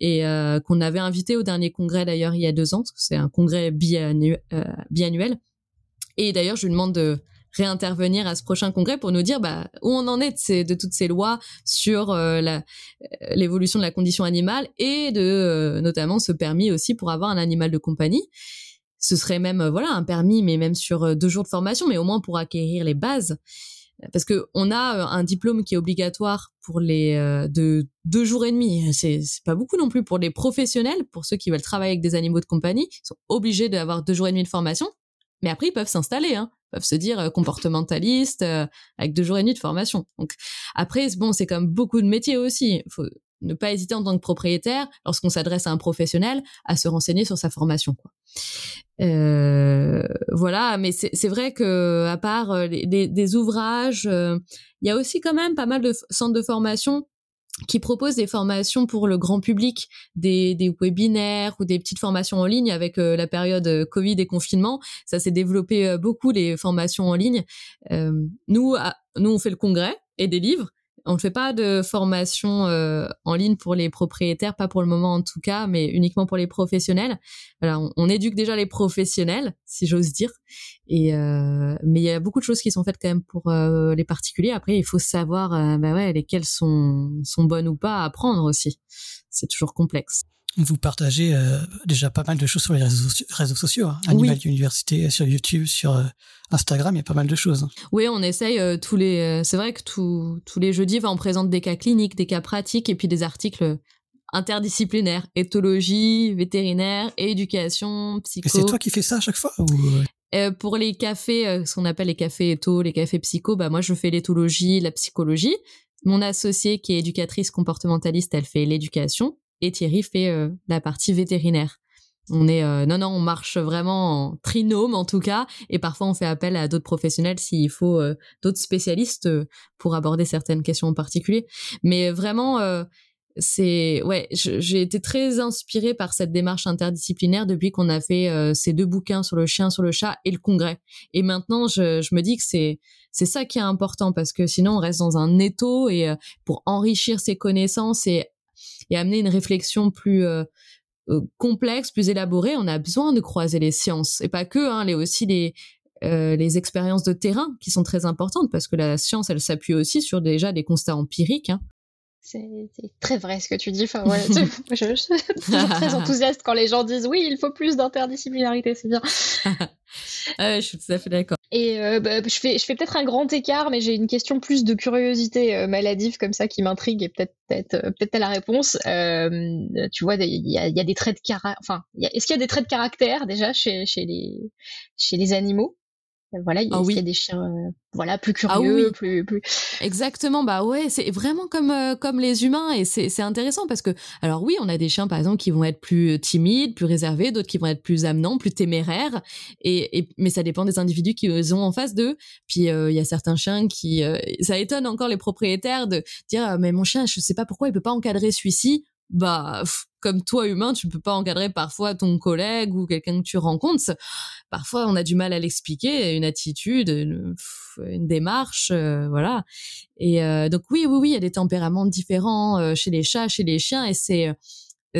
et euh, qu'on avait invité au dernier congrès d'ailleurs il y a deux ans. C'est un congrès biannuel. Et d'ailleurs, je lui demande de réintervenir à ce prochain congrès pour nous dire bah, où on en est de, toutes ces lois sur l'évolution de la condition animale et de notamment ce permis aussi pour avoir un animal de compagnie ce serait même euh, voilà un permis, mais même sur euh, deux jours de formation, mais au moins pour acquérir les bases. Parce que on a euh, un diplôme qui est obligatoire pour les de deux jours et demi. C'est pas beaucoup non plus pour les professionnels, pour ceux qui veulent travailler avec des animaux de compagnie, ils sont obligés d'avoir deux jours et demi de formation. Mais après, ils peuvent s'installer, hein, peuvent se dire comportementaliste avec deux jours et demi de formation. Donc après, bon, c'est comme beaucoup de métiers aussi. Faut, ne pas hésiter en tant que propriétaire, lorsqu'on s'adresse à un professionnel, à se renseigner sur sa formation. Quoi. Euh, voilà, mais c'est vrai que à part euh, des, ouvrages, euh, il y a aussi quand même pas mal de centres de formation qui proposent des formations pour le grand public, des, des webinaires ou des petites formations en ligne avec la période Covid et confinement. Ça s'est développé beaucoup les formations en ligne. nous, nous on fait le congrès et des livres, on ne fait pas de formation euh, en ligne pour les propriétaires, pas pour le moment en tout cas, mais uniquement pour les professionnels. Voilà, on, éduque déjà les professionnels, si j'ose dire. Et euh, mais il y a beaucoup de choses qui sont faites quand même pour euh, les particuliers. Après, il faut savoir, bah ouais, lesquelles sont sont bonnes ou pas à apprendre aussi. C'est toujours complexe. Vous partagez euh, déjà pas mal de choses sur les réseaux, sociaux. Hein. Animal Université, sur YouTube, sur euh, Instagram, il y a pas mal de choses. Oui, on essaye euh, tous les. c'est vrai que tous les jeudis, on présente des cas cliniques, des cas pratiques et puis des articles interdisciplinaires, éthologie, vétérinaire, éducation, psycho. Et c'est toi qui fais ça à chaque fois pour les cafés, ce qu'on appelle les cafés étho, les cafés psycho, bah moi je fais l'éthologie, la psychologie. Mon associée qui est éducatrice comportementaliste, elle fait l'éducation et Thierry fait euh, la partie vétérinaire. On est euh, non non, on marche vraiment en trinôme en tout cas, et parfois on fait appel à d'autres professionnels s'il faut euh, d'autres spécialistes pour aborder certaines questions en particulier. Mais vraiment, c'est ouais, j'ai été très inspirée par cette démarche interdisciplinaire depuis qu'on a fait ces deux bouquins sur le chien, sur le chat et le congrès. Et maintenant, je, je me dis que c'est c'est ça qui est important parce que sinon on reste dans un étau et pour enrichir ses connaissances et et amener une réflexion plus euh, complexe, plus élaborée, on a besoin de croiser les sciences et pas que, hein, les aussi les les expériences de terrain qui sont très importantes parce que la science, elle s'appuie aussi sur déjà des constats empiriques. Hein. C'est très vrai ce que tu dis. Enfin, ouais, [LAUGHS] je, suis toujours très [LAUGHS] enthousiaste quand les gens disent oui, il faut plus d'interdisciplinarité, c'est bien. [LAUGHS] je suis tout à fait d'accord. Et euh, bah, je fais, je fais peut-être un grand écart, mais j'ai une question plus de curiosité euh, maladive comme ça qui m'intrigue et peut-être peut-être euh, peut-être la réponse. tu vois, il y a, des traits de caractère. Enfin, est-ce qu'il y a des traits de caractère déjà chez, chez les chez les animaux? Voilà, il y, a ah des chiens, euh, voilà, plus ah curieux, plus, plus. Exactement, bah ouais, c'est vraiment comme euh, comme les humains et c'est intéressant parce que, alors oui, on a des chiens par exemple qui vont être plus timides, plus réservés, d'autres qui vont être plus amenants, plus téméraires, et, mais ça dépend des individus qu'ils ont en face d'eux. Puis euh, il y a certains chiens qui, ça étonne encore les propriétaires de dire, mais mon chien, je sais pas pourquoi il peut pas encadrer celui-ci bah comme toi humain, tu peux pas encadrer parfois ton collègue ou quelqu'un que tu rencontres. Parfois, on a du mal à l'expliquer, une attitude, une, démarche, euh, voilà. Et euh, donc oui, oui, oui, il y a des tempéraments différents euh, chez les chats, chez les chiens, et c'est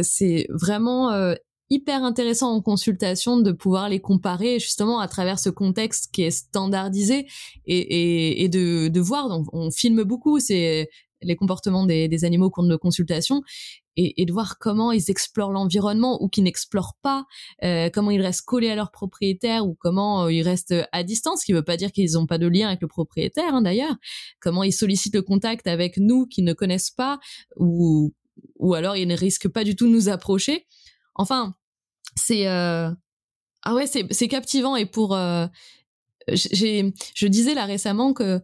c'est vraiment hyper intéressant en consultation de pouvoir les comparer justement à travers ce contexte qui est standardisé et, et, de voir. On, on filme beaucoup, c'est les comportements des, des, animaux au cours de nos consultations et, de voir comment ils explorent l'environnement ou qu'ils n'explorent pas, euh, comment ils restent collés à leur propriétaire ou comment euh, ils restent à distance, ce qui ne veut pas dire qu'ils n'ont pas de lien avec le propriétaire hein, d'ailleurs, comment ils sollicitent le contact avec nous qui ne connaissent pas ou, ou alors ils ne risquent pas du tout de nous approcher. Enfin, c'est... Euh... Ah ouais, c'est captivant et pour... Je disais là récemment que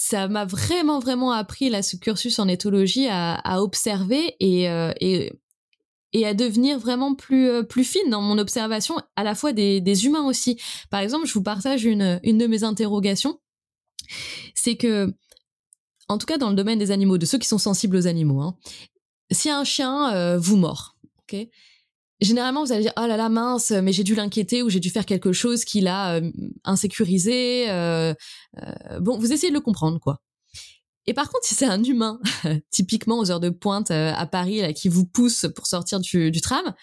ça m'a vraiment vraiment appris là ce cursus en éthologie à, observer et, euh, et à devenir vraiment plus euh, plus fine dans mon observation à la fois des, des humains aussi. Par exemple, je vous partage une une de mes interrogations, c'est que en tout cas dans le domaine des animaux, de ceux qui sont sensibles aux animaux, hein, si un chien euh, vous mord, ok, généralement vous allez dire oh là là mince mais j'ai dû l'inquiéter ou j'ai dû faire quelque chose qui l'a euh, insécurisé euh, euh, bon vous essayez de le comprendre quoi. Et par contre si c'est un humain [LAUGHS] typiquement aux heures de pointe à Paris là, qui vous pousse pour sortir du, du tram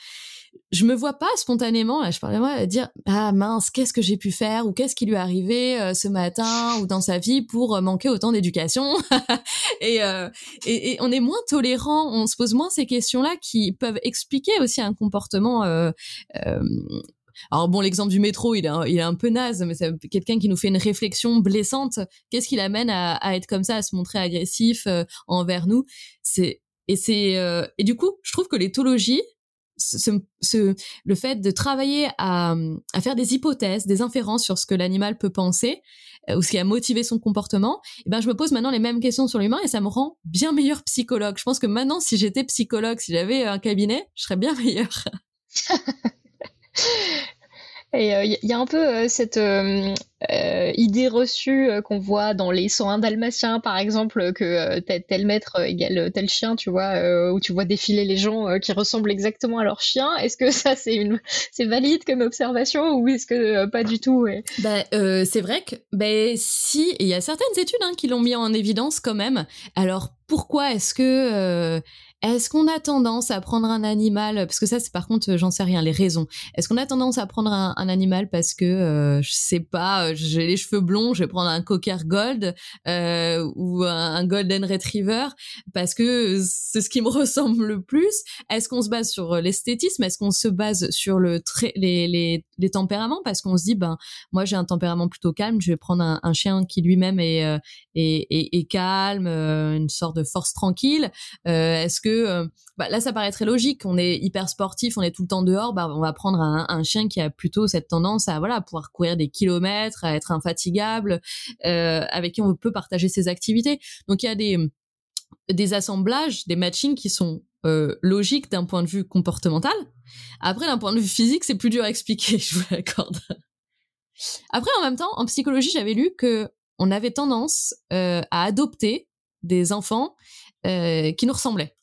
je me vois pas spontanément, là, je parlais moi, à dire ah mince, qu'est-ce que j'ai pu faire ou qu'est-ce qui lui est arrivé euh, ce matin ou dans sa vie pour euh, manquer autant d'éducation [LAUGHS] euh, et, et, on est moins tolérant, on se pose moins ces questions-là qui peuvent expliquer aussi un comportement. alors bon, l'exemple du métro, il est, un peu naze, mais c'est quelqu'un qui nous fait une réflexion blessante. Qu'est-ce qui l'amène à, être comme ça, à se montrer agressif envers nous? C'est et c'est et du coup, je trouve que l'éthologie, ce, le fait de travailler à, faire des hypothèses, des inférences sur ce que l'animal peut penser euh, ou ce qui a motivé son comportement, et eh ben je me pose maintenant les mêmes questions sur l'humain et ça me rend bien meilleur psychologue. Je pense que maintenant, si j'étais psychologue, si j'avais un cabinet, je serais bien [LAUGHS] meilleur. [LAUGHS] Il euh, y, a un peu euh, cette euh, idée reçue qu'on voit dans les 101 dalmatiens, par exemple, que tel, maître égale tel chien, tu vois, où tu vois défiler les gens qui ressemblent exactement à leur chien. Est-ce que ça, c'est valide comme observation ou est-ce que pas du tout bah, C'est vrai que, ben si, il y a certaines études hein, qui l'ont mis en évidence quand même. Alors pourquoi est-ce que est-ce qu'on a tendance à prendre un animal parce que ça c'est par contre j'en sais rien les raisons. Est-ce qu'on a tendance à prendre un, animal parce que euh, je sais pas euh, j'ai les cheveux blonds je vais prendre un cocker gold euh, ou un, golden retriever parce que c'est ce qui me [LAUGHS] ressemble le plus? Est-ce qu'on se base sur l'esthétisme? Est-ce qu'on se base sur le les, les, les tempéraments? Parce qu'on se dit ben moi j'ai un tempérament plutôt calme je vais prendre un, un chien qui lui-même est, euh, est, est, calme une sorte de force tranquille. Que euh, bah, là ça paraît très logique, on est hyper sportif, on est tout le temps dehors, bah on va prendre un, chien qui a plutôt cette tendance à voilà pouvoir courir des kilomètres, à être infatigable, euh, avec qui on peut partager ses activités. Donc il y a des des assemblages, des matchings qui sont euh, logiques d'un point de vue comportemental. Après, d'un point de vue physique, c'est plus dur à expliquer, [LAUGHS] je vous l'accorde. Après, en même temps, en psychologie, j'avais lu que on avait tendance à adopter des enfants qui nous ressemblaient.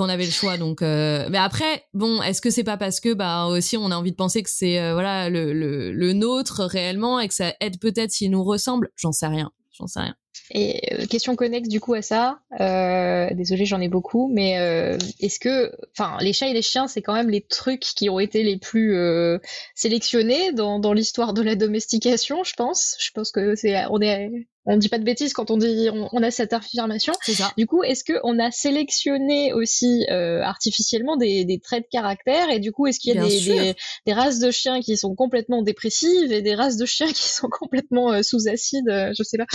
Qu'on avait le choix. Donc, euh, mais après, bon, est-ce que c'est pas parce que bah aussi on a envie de penser que c'est euh, voilà le, le, le nôtre réellement et que ça aide peut-être s'il nous ressemble? J'en sais rien. J'en sais rien. Et euh, question connexe du coup à ça, euh, désolé j'en ai beaucoup, mais euh, est-ce que, enfin les chats et les chiens c'est quand même les trucs qui ont été les plus euh, sélectionnés dans, dans l'histoire de la domestication, je pense. Je pense que c'est, on est, on dit pas de bêtises quand on dit, on, on a cette affirmation. Ça. Du coup, est-ce que on a sélectionné aussi artificiellement des, des traits de caractère? Et du coup est-ce qu'il y a des, des, des races de chiens qui sont complètement dépressives et des races de chiens qui sont [LAUGHS] complètement sous acide, je sais pas.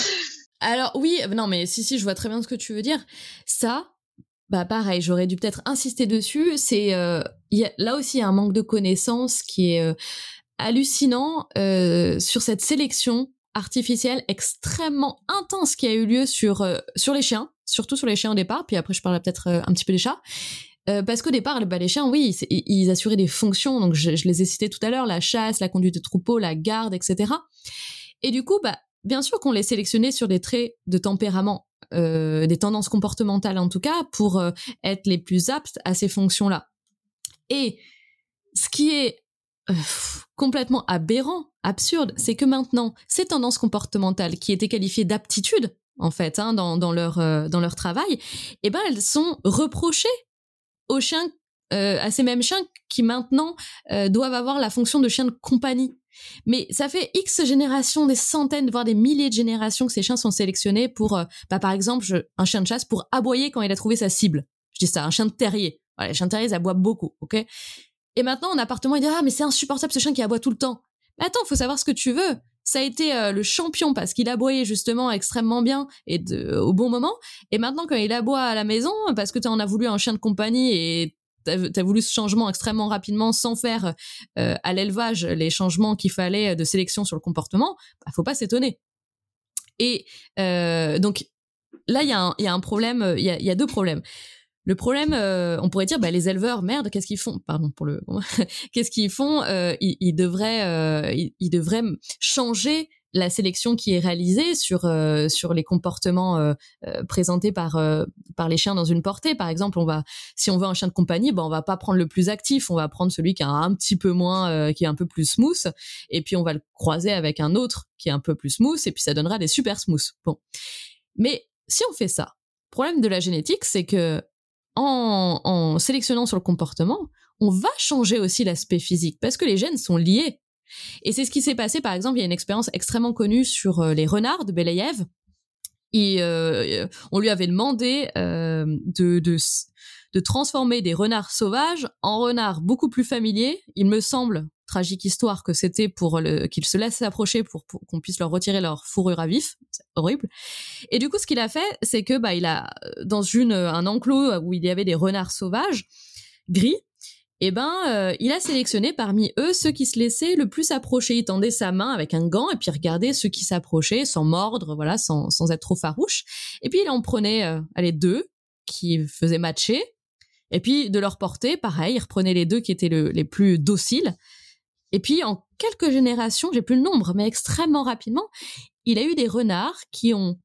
Alors oui, non mais si si, je vois très bien ce que tu veux dire. Ça, bah pareil, j'aurais dû peut-être insister dessus. C'est euh, là aussi y a un manque de connaissances qui est euh, hallucinant euh, sur cette sélection artificielle extrêmement intense qui a eu lieu sur euh, sur les chiens, surtout sur les chiens au départ. Puis après je parlerai peut-être euh, un petit peu des chats. Euh, parce qu'au départ, bah, les chiens, oui, ils, assuraient des fonctions. Donc, je, je les ai cités tout à l'heure la chasse, la conduite de troupeau, la garde, etc. Et du coup, bah, bien sûr qu'on les sélectionnait sur des traits de tempérament, euh, des tendances comportementales en tout cas, pour euh, être les plus aptes à ces fonctions-là. Et ce qui est euh, complètement aberrant, absurde, c'est que maintenant, ces tendances comportementales qui étaient qualifiées d'aptitudes, en fait, hein, dans, leur, dans leur travail, eh ben, elles sont reprochées aux chiens, à ces mêmes chiens qui maintenant doivent avoir la fonction de chien de compagnie. Mais ça fait X générations, des centaines, voire des milliers de générations que ces chiens sont sélectionnés pour, euh, bah, par exemple, un chien de chasse pour aboyer quand il a trouvé sa cible. Je dis ça, un chien de terrier. Voilà, les chiens de terrier, ils aboient beaucoup, ok? Et maintenant, en appartement, il dit, ah, mais c'est insupportable ce chien qui aboie tout le temps. Mais attends, faut savoir ce que tu veux. Ça a été euh, le champion parce qu'il aboyait justement extrêmement bien et au bon moment. Et maintenant, quand il aboie à la maison, parce que tu en as voulu un chien de compagnie et t'as as voulu ce changement extrêmement rapidement sans faire euh, à l'élevage les changements qu'il fallait de sélection sur le comportement, bah, faut pas s'étonner. Et euh, donc là, il y, a un- problème, euh, il y a, deux problèmes. Le problème, on pourrait dire, bah, les éleveurs, merde, qu'est-ce qu'ils font? Pardon pour le, [LAUGHS] qu'est-ce qu'ils font? Ils, devraient, ils devraient changer la sélection qui est réalisée sur euh, sur les comportements euh, euh, présentés par par les chiens dans une portée. Par exemple, on va, si on veut un chien de compagnie, ben on va pas prendre le plus actif, on va prendre celui qui a un petit peu moins, qui est un peu plus smooth, et puis on va le croiser avec un autre qui est un peu plus smooth, et puis ça donnera des super smooth. Bon, mais si on fait ça, problème de la génétique, c'est que en sélectionnant sur le comportement, on va changer aussi l'aspect physique parce que les gènes sont liés. Et c'est ce qui s'est passé, par exemple, il y a une expérience extrêmement connue sur euh, les renards de Belayev. Euh, on lui avait demandé euh, de, transformer des renards sauvages en renards beaucoup plus familiers. Il me semble, tragique histoire, que c'était pour qu'ils se laissent approcher pour, pour qu'on puisse leur retirer leur fourrure à vif. C'est horrible. Et du coup, ce qu'il a fait, c'est que bah, il a dans une un enclos où il y avait des renards sauvages gris. Et ben, euh, il a sélectionné parmi eux ceux qui se laissaient le plus approcher. Il tendait sa main avec un gant et puis regardait ceux qui s'approchaient sans mordre, voilà, sans, sans être trop farouche. Et puis il en prenait, euh, allez, deux qui faisaient matcher. Et puis de leur portée, pareil, il reprenait les deux qui étaient le, les plus dociles. Et puis en quelques générations, j'ai plus le nombre, mais extrêmement rapidement, il a eu des renards qui ont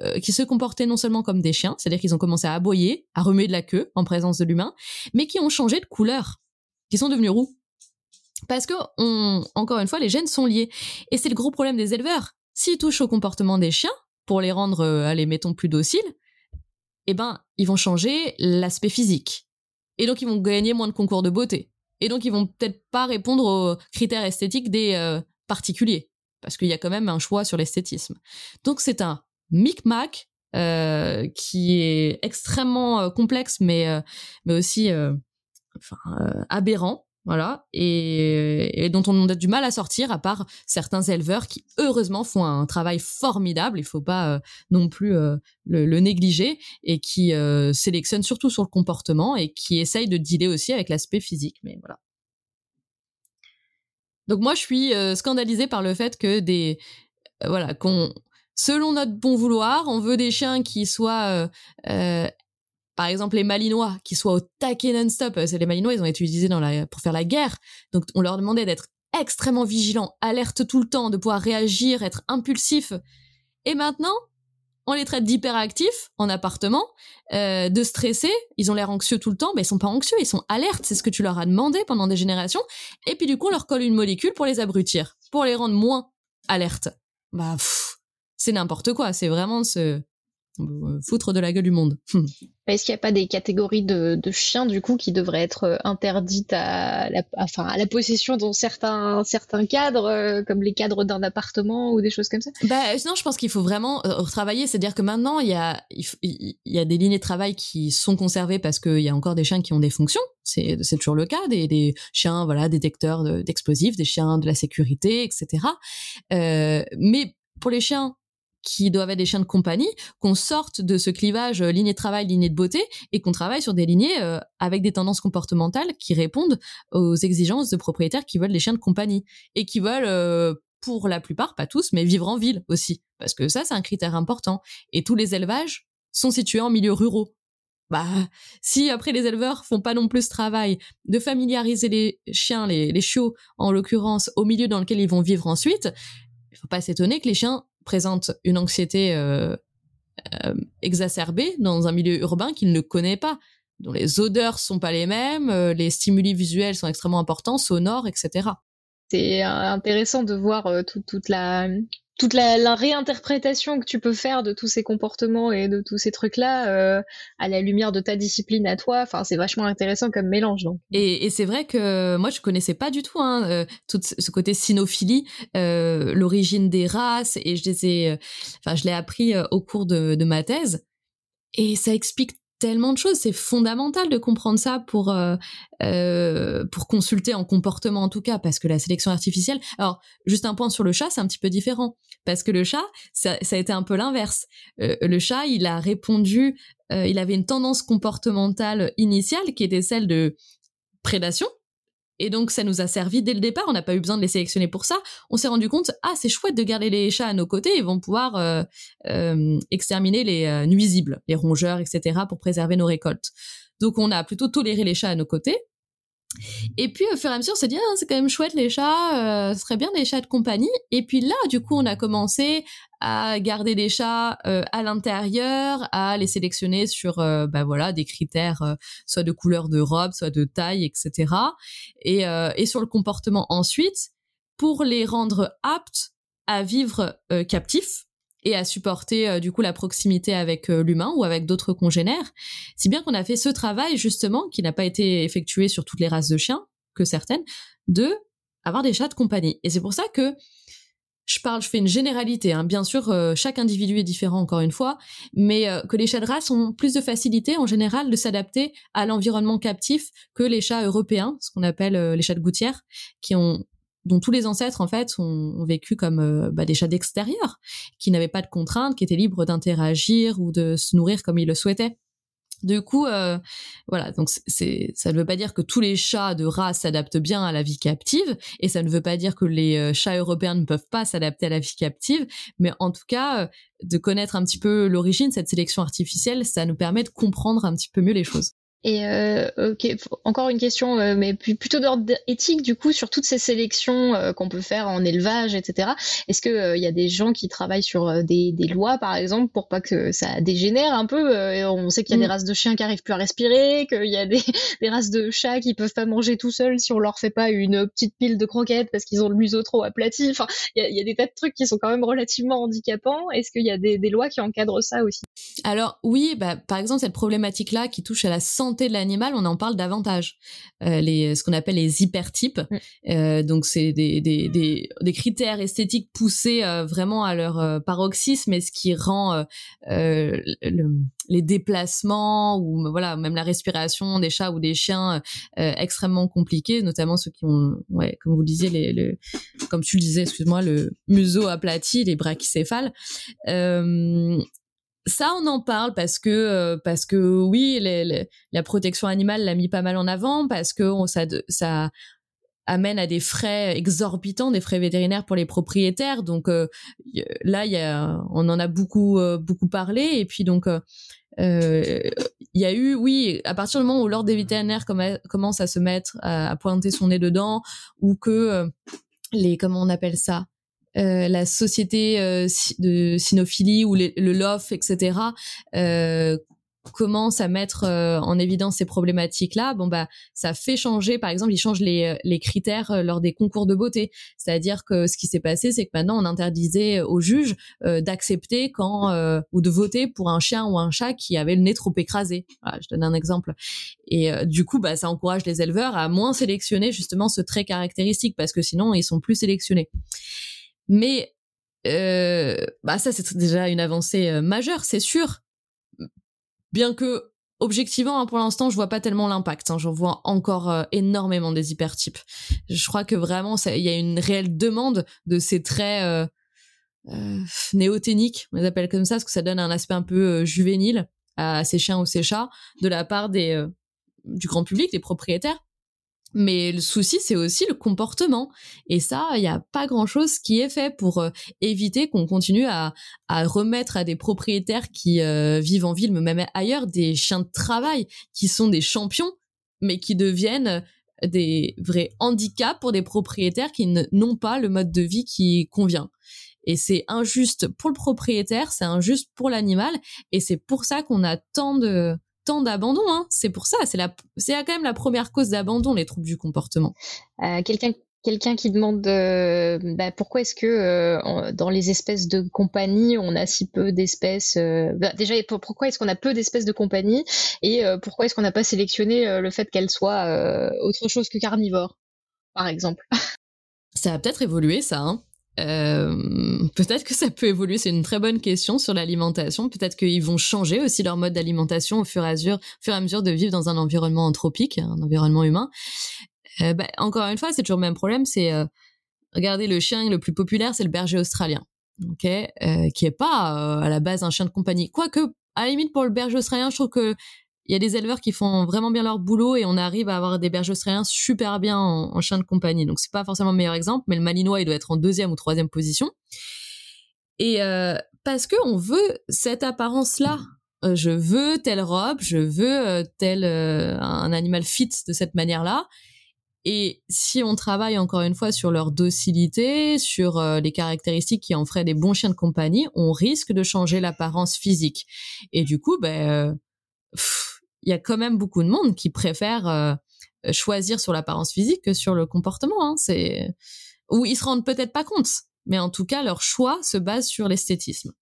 euh, qui se comportaient non seulement comme des chiens, c'est-à-dire qu'ils ont commencé à aboyer, à remuer de la queue en présence de l'humain, mais qui ont changé de couleur, qui sont devenus roux. Parce que, on, encore une fois, les gènes sont liés. Et c'est le gros problème des éleveurs. S'ils touchent au comportement des chiens, pour les rendre, euh, allez, mettons, plus dociles, eh ben, ils vont changer l'aspect physique. Et donc, ils vont gagner moins de concours de beauté. Et donc, ils vont peut-être pas répondre aux critères esthétiques des euh, particuliers. Parce qu'il y a quand même un choix sur l'esthétisme. Donc, c'est un micmac euh, qui est extrêmement euh, complexe, mais, euh, mais aussi enfin, euh, aberrant. Voilà, et, dont on a du mal à sortir, à part certains éleveurs qui, heureusement, font un travail formidable, il faut pas euh, non plus euh, le, négliger, et qui sélectionnent surtout sur le comportement, et qui essayent de dealer aussi avec l'aspect physique, mais voilà. Donc moi, je suis scandalisée par le fait que des... voilà, qu'on... Selon notre bon vouloir, on veut des chiens qui soient par exemple les Malinois qui soient au taquet non-stop. C'est les Malinois, ils ont été utilisés dans pour faire la guerre. Donc on leur demandait d'être extrêmement vigilants, alerte tout le temps, de pouvoir réagir, être impulsif. Et maintenant, on les traite d'hyperactifs en appartement, euh, de stressés, ils ont l'air anxieux tout le temps, mais ils sont pas anxieux, ils sont alertes, c'est ce que tu leur as demandé pendant des générations, et puis du coup on leur colle une molécule pour les abrutir, pour les rendre moins alertes. Bah, c'est n'importe quoi, c'est vraiment ce, euh, foutre de la gueule du monde. Est-ce qu'il n'y a pas des catégories de, chiens du coup qui devraient être euh, interdites à la, enfin, à la possession dans certains, certains cadres, euh, comme les cadres d'un appartement ou des choses comme ça? Bah non, je pense qu'il faut vraiment retravailler. C'est-à-dire que maintenant il y a il, y a des lignées de travail qui sont conservées parce qu'il y a encore des chiens qui ont des fonctions. C'est toujours le cas des, des chiens voilà détecteurs d'explosifs, des chiens de la sécurité, etc. mais pour les chiens qui doivent être des chiens de compagnie, qu'on sorte de ce clivage euh, lignée de travail, lignée de beauté, et qu'on travaille sur des lignées euh, avec des tendances comportementales qui répondent aux exigences de propriétaires qui veulent des chiens de compagnie et qui veulent, euh, pour la plupart, pas tous, mais vivre en ville aussi, parce que ça c'est un critère important. Et tous les élevages sont situés en milieux ruraux. Bah, si après les éleveurs font pas non plus ce travail de familiariser les chiens, les, les chiots en l'occurrence, au milieu dans lequel ils vont vivre ensuite, il faut pas s'étonner que les chiens présente une anxiété euh, euh, exacerbée dans un milieu urbain qu'il ne connaît pas, dont les odeurs sont pas les mêmes, euh, les stimuli visuels sont extrêmement importants, sonores, etc. C'est intéressant de voir toute la toute la, réinterprétation que tu peux faire de tous ces comportements et de tous ces trucs-là euh, à la lumière de ta discipline à toi, enfin c'est vachement intéressant comme mélange. Donc. Et, c'est vrai que moi je connaissais pas du tout hein, euh, tout ce côté cynophilie, euh, l'origine des races, et je les ai, enfin je l'ai appris au cours de ma thèse. Et ça explique tellement de choses. C'est fondamental de comprendre ça pour euh, euh, pour consulter en comportement en tout cas, parce que la sélection artificielle. Alors, juste un point sur le chat, c'est un petit peu différent, parce que le chat, ça, ça a été un peu l'inverse. Euh, le chat, il a répondu, il avait une tendance comportementale initiale qui était celle de prédation, et donc, ça nous a servi dès le départ. On n'a pas eu besoin de les sélectionner pour ça. On s'est rendu compte, ah, c'est chouette de garder les chats à nos côtés. Ils vont pouvoir euh, euh, exterminer les euh, nuisibles, les rongeurs, etc., pour préserver nos récoltes. Donc, on a plutôt toléré les chats à nos côtés. Et puis au fur et à mesure, on s'est dit ah, c'est quand même chouette les chats, ce serait bien des chats de compagnie. Et puis là, du coup, on a commencé à garder des chats euh, à l'intérieur, à les sélectionner sur euh, bah voilà des critères euh, soit de couleur de robe, soit de taille, etc. Et, et sur le comportement ensuite pour les rendre aptes à vivre captifs et à supporter euh, du coup la proximité avec euh, l'humain ou avec d'autres congénères. Si bien qu'on a fait ce travail justement qui n'a pas été effectué sur toutes les races de chiens que certaines de avoir des chats de compagnie. Et c'est pour ça que je parle, je fais une généralité. Hein. Bien sûr, euh, chaque individu est différent encore une fois, mais que les chats de race ont plus de facilité en général de s'adapter à l'environnement captif que les chats européens, ce qu'on appelle les chats de gouttière, qui ont dont tous les ancêtres en fait ont, vécu comme euh, bah, des chats d'extérieur, qui n'avaient pas de contraintes, qui étaient libres d'interagir ou de se nourrir comme ils le souhaitaient. Du coup, euh, voilà, donc c'est, ça ne veut pas dire que tous les chats de race s'adaptent bien à la vie captive, et ça ne veut pas dire que les euh, chats européens ne peuvent pas s'adapter à la vie captive, mais en tout cas, de connaître un petit peu l'origine cette sélection artificielle, ça nous permet de comprendre un petit peu mieux les choses. Et euh, encore une question, euh, mais plutôt d'ordre éthique du coup sur toutes ces sélections euh, qu'on peut faire en élevage, etc. Est-ce que il euh, y a des gens qui travaillent sur des, des, lois, par exemple, pour pas que ça dégénère un peu On sait qu'il y a des mm. races de chiens qui arrivent plus à respirer, qu'il y a des, [LAUGHS] des, races de chats qui peuvent pas manger tout seuls si on leur fait pas une petite pile de croquettes parce qu'ils ont le museau trop aplati. Enfin, il y a, y a, des tas de trucs qui sont quand même relativement handicapants. Est-ce qu'il y a des, des lois qui encadrent ça aussi? Alors oui, bah, par exemple cette problématique-là qui touche à la santé de l'animal, on en parle davantage. Euh, les, ce qu'on appelle les hypertypes. Mm. Euh, donc, c'est des, des, des, des, critères esthétiques poussés euh, vraiment à leur paroxysme et ce qui rend les déplacements ou voilà même la respiration des chats ou des chiens extrêmement compliqués, notamment ceux qui ont, ouais, comme vous disiez, les, les comme tu le disais, excuse-moi, le museau aplati, les brachycéphales. Ça, on en parle parce que euh, oui, la protection animale l'a mis pas mal en avant parce que ça amène à des frais exorbitants, des frais vétérinaires pour les propriétaires. Donc euh, là, on en a beaucoup euh, beaucoup parlé et puis donc il y a eu, oui, à partir du moment où l'ordre des vétérinaires commence à se mettre à, pointer son nez dedans ou que les comment on appelle ça? La société de cynophilie ou le LOF, etc., commence à mettre euh, en évidence ces problématiques-là, bon bah ça fait changer. Par exemple, ils changent les, euh, les critères euh, lors des concours de beauté. C'est-à-dire que ce qui s'est passé, c'est que maintenant on interdisait aux juges d'accepter quand ou de voter pour un chien ou un chat qui avait le nez trop écrasé. Voilà, je donne un exemple. Et du coup, bah ça encourage les éleveurs à moins sélectionner justement ce trait caractéristique parce que sinon ils sont plus sélectionnés. Mais bah ça c'est déjà une avancée majeure, c'est sûr Bien que objectivement, hein, pour l'instant, je vois pas tellement l'impact. Hein. J'en vois encore euh, énormément des hypertypes. Je crois que vraiment, il y a une réelle demande de ces traits euh, euh, néoténiques, on les appelle comme ça, parce que ça donne un aspect un peu juvénile à ces chiens ou ces chats, de la part des du grand public, des propriétaires. Mais le souci, c'est aussi le comportement. Et ça, il n'y a pas grand-chose qui est fait pour euh, éviter qu'on continue à, remettre à des propriétaires qui euh, vivent en ville, mais même ailleurs, des chiens de travail qui sont des champions, mais qui deviennent des vrais handicaps pour des propriétaires qui n'ont pas le mode de vie qui convient. Et c'est injuste pour le propriétaire, c'est injuste pour l'animal, et c'est pour ça qu'on a tant de tant d'abandon. Hein. C'est pour ça, c'est la, c'est quand même la première cause d'abandon, les troubles du comportement. Euh, quelqu'un quelqu'un qui demande euh, bah, pourquoi est-ce que euh, dans les espèces de compagnie on a si peu d'espèces bah, déjà pourquoi est-ce qu'on a peu d'espèces de compagnie et pourquoi est-ce qu'on n'a pas sélectionné le fait qu'elles soient autre chose que carnivores par exemple? Ça a peut-être évolué ça hein euh, peut-être que ça peut évoluer. C'est une très bonne question sur l'alimentation. Peut-être qu'ils vont changer aussi leur mode d'alimentation au fur et à mesure, fur et à mesure de vivre dans un environnement anthropique, un environnement humain. Euh, bah, encore une fois, c'est toujours le même problème. C'est euh, regardez le chien le plus populaire, c'est le berger australien, ok, qui est pas à la base un chien de compagnie. Quoique, à la limite pour le berger australien, je trouve que il y a des éleveurs qui font vraiment bien leur boulot et on arrive à avoir des bergers australiens super bien en, chien de compagnie. Donc c'est pas forcément le meilleur exemple, mais le malinois il doit être en deuxième ou troisième position. Et euh, parce que on veut cette apparence-là. Euh, je veux telle robe, je veux euh, tel un animal fit de cette manière-là. Et si on travaille encore une fois sur leur docilité, sur les caractéristiques qui en feraient des bons chiens de compagnie, on risque de changer l'apparence physique. Et du coup, ben, il y a quand même beaucoup de monde qui préfère euh, choisir sur l'apparence physique que sur le comportement. Hein. C'est ou ils se rendent peut-être pas compte, mais en tout cas leur choix se base sur l'esthétisme.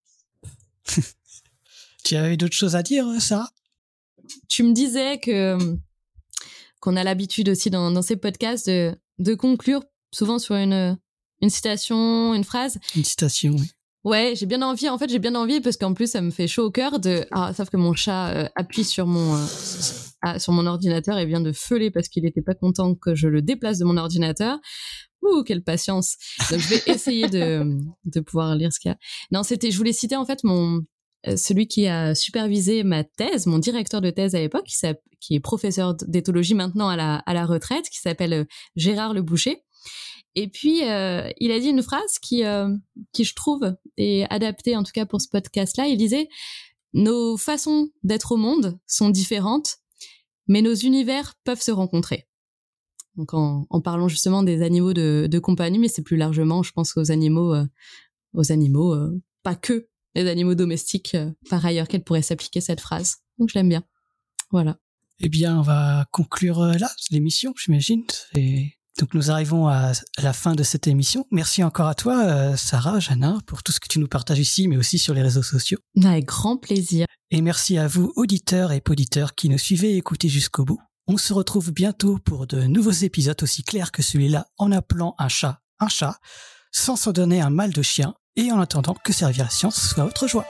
[LAUGHS] tu avais d'autres choses à dire, Sarah? Tu me disais que qu'on a l'habitude aussi dans, dans ces podcasts de, de conclure souvent sur une une citation, une phrase. Une citation, oui. Ouais, j'ai bien envie. En fait, j'ai bien envie parce qu'en plus, ça me fait chaud au cœur de. Ah, sauf que mon chat euh, appuie sur mon euh, ah, sur mon ordinateur et vient de feuler parce qu'il n'était pas content que je le déplace de mon ordinateur. Ouh, quelle patience. Donc, je vais [LAUGHS] essayer de de pouvoir lire ce qu'il y a. Non, c'était. Je voulais citer en fait mon euh, celui qui a supervisé ma thèse, mon directeur de thèse à l'époque, qui, qui est professeur d'éthologie maintenant à la, à la retraite, qui s'appelle Gérard Le Boucher et puis, euh, il a dit une phrase qui, euh, qui, je trouve, est adaptée en tout cas pour ce podcast-là. Il disait Nos façons d'être au monde sont différentes, mais nos univers peuvent se rencontrer. Donc, en, parlant justement des animaux de, compagnie, mais c'est plus largement, je pense, aux animaux, euh, aux animaux, pas que les animaux domestiques, par ailleurs, qu'elle pourrait s'appliquer cette phrase. Donc, je l'aime bien. Voilà. Eh bien, on va conclure là l'émission, j'imagine. Donc nous arrivons à la fin de cette émission. Merci encore à toi, euh, Sarah, Jana, pour tout ce que tu nous partages ici, mais aussi sur les réseaux sociaux. Avec grand plaisir. Et merci à vous, auditeurs et auditeurs, qui nous suivez et écoutez jusqu'au bout. On se retrouve bientôt pour de nouveaux épisodes aussi clairs que celui-là, en appelant un chat un chat, sans s'en donner un mal de chien, et en attendant que servir la science soit votre joie.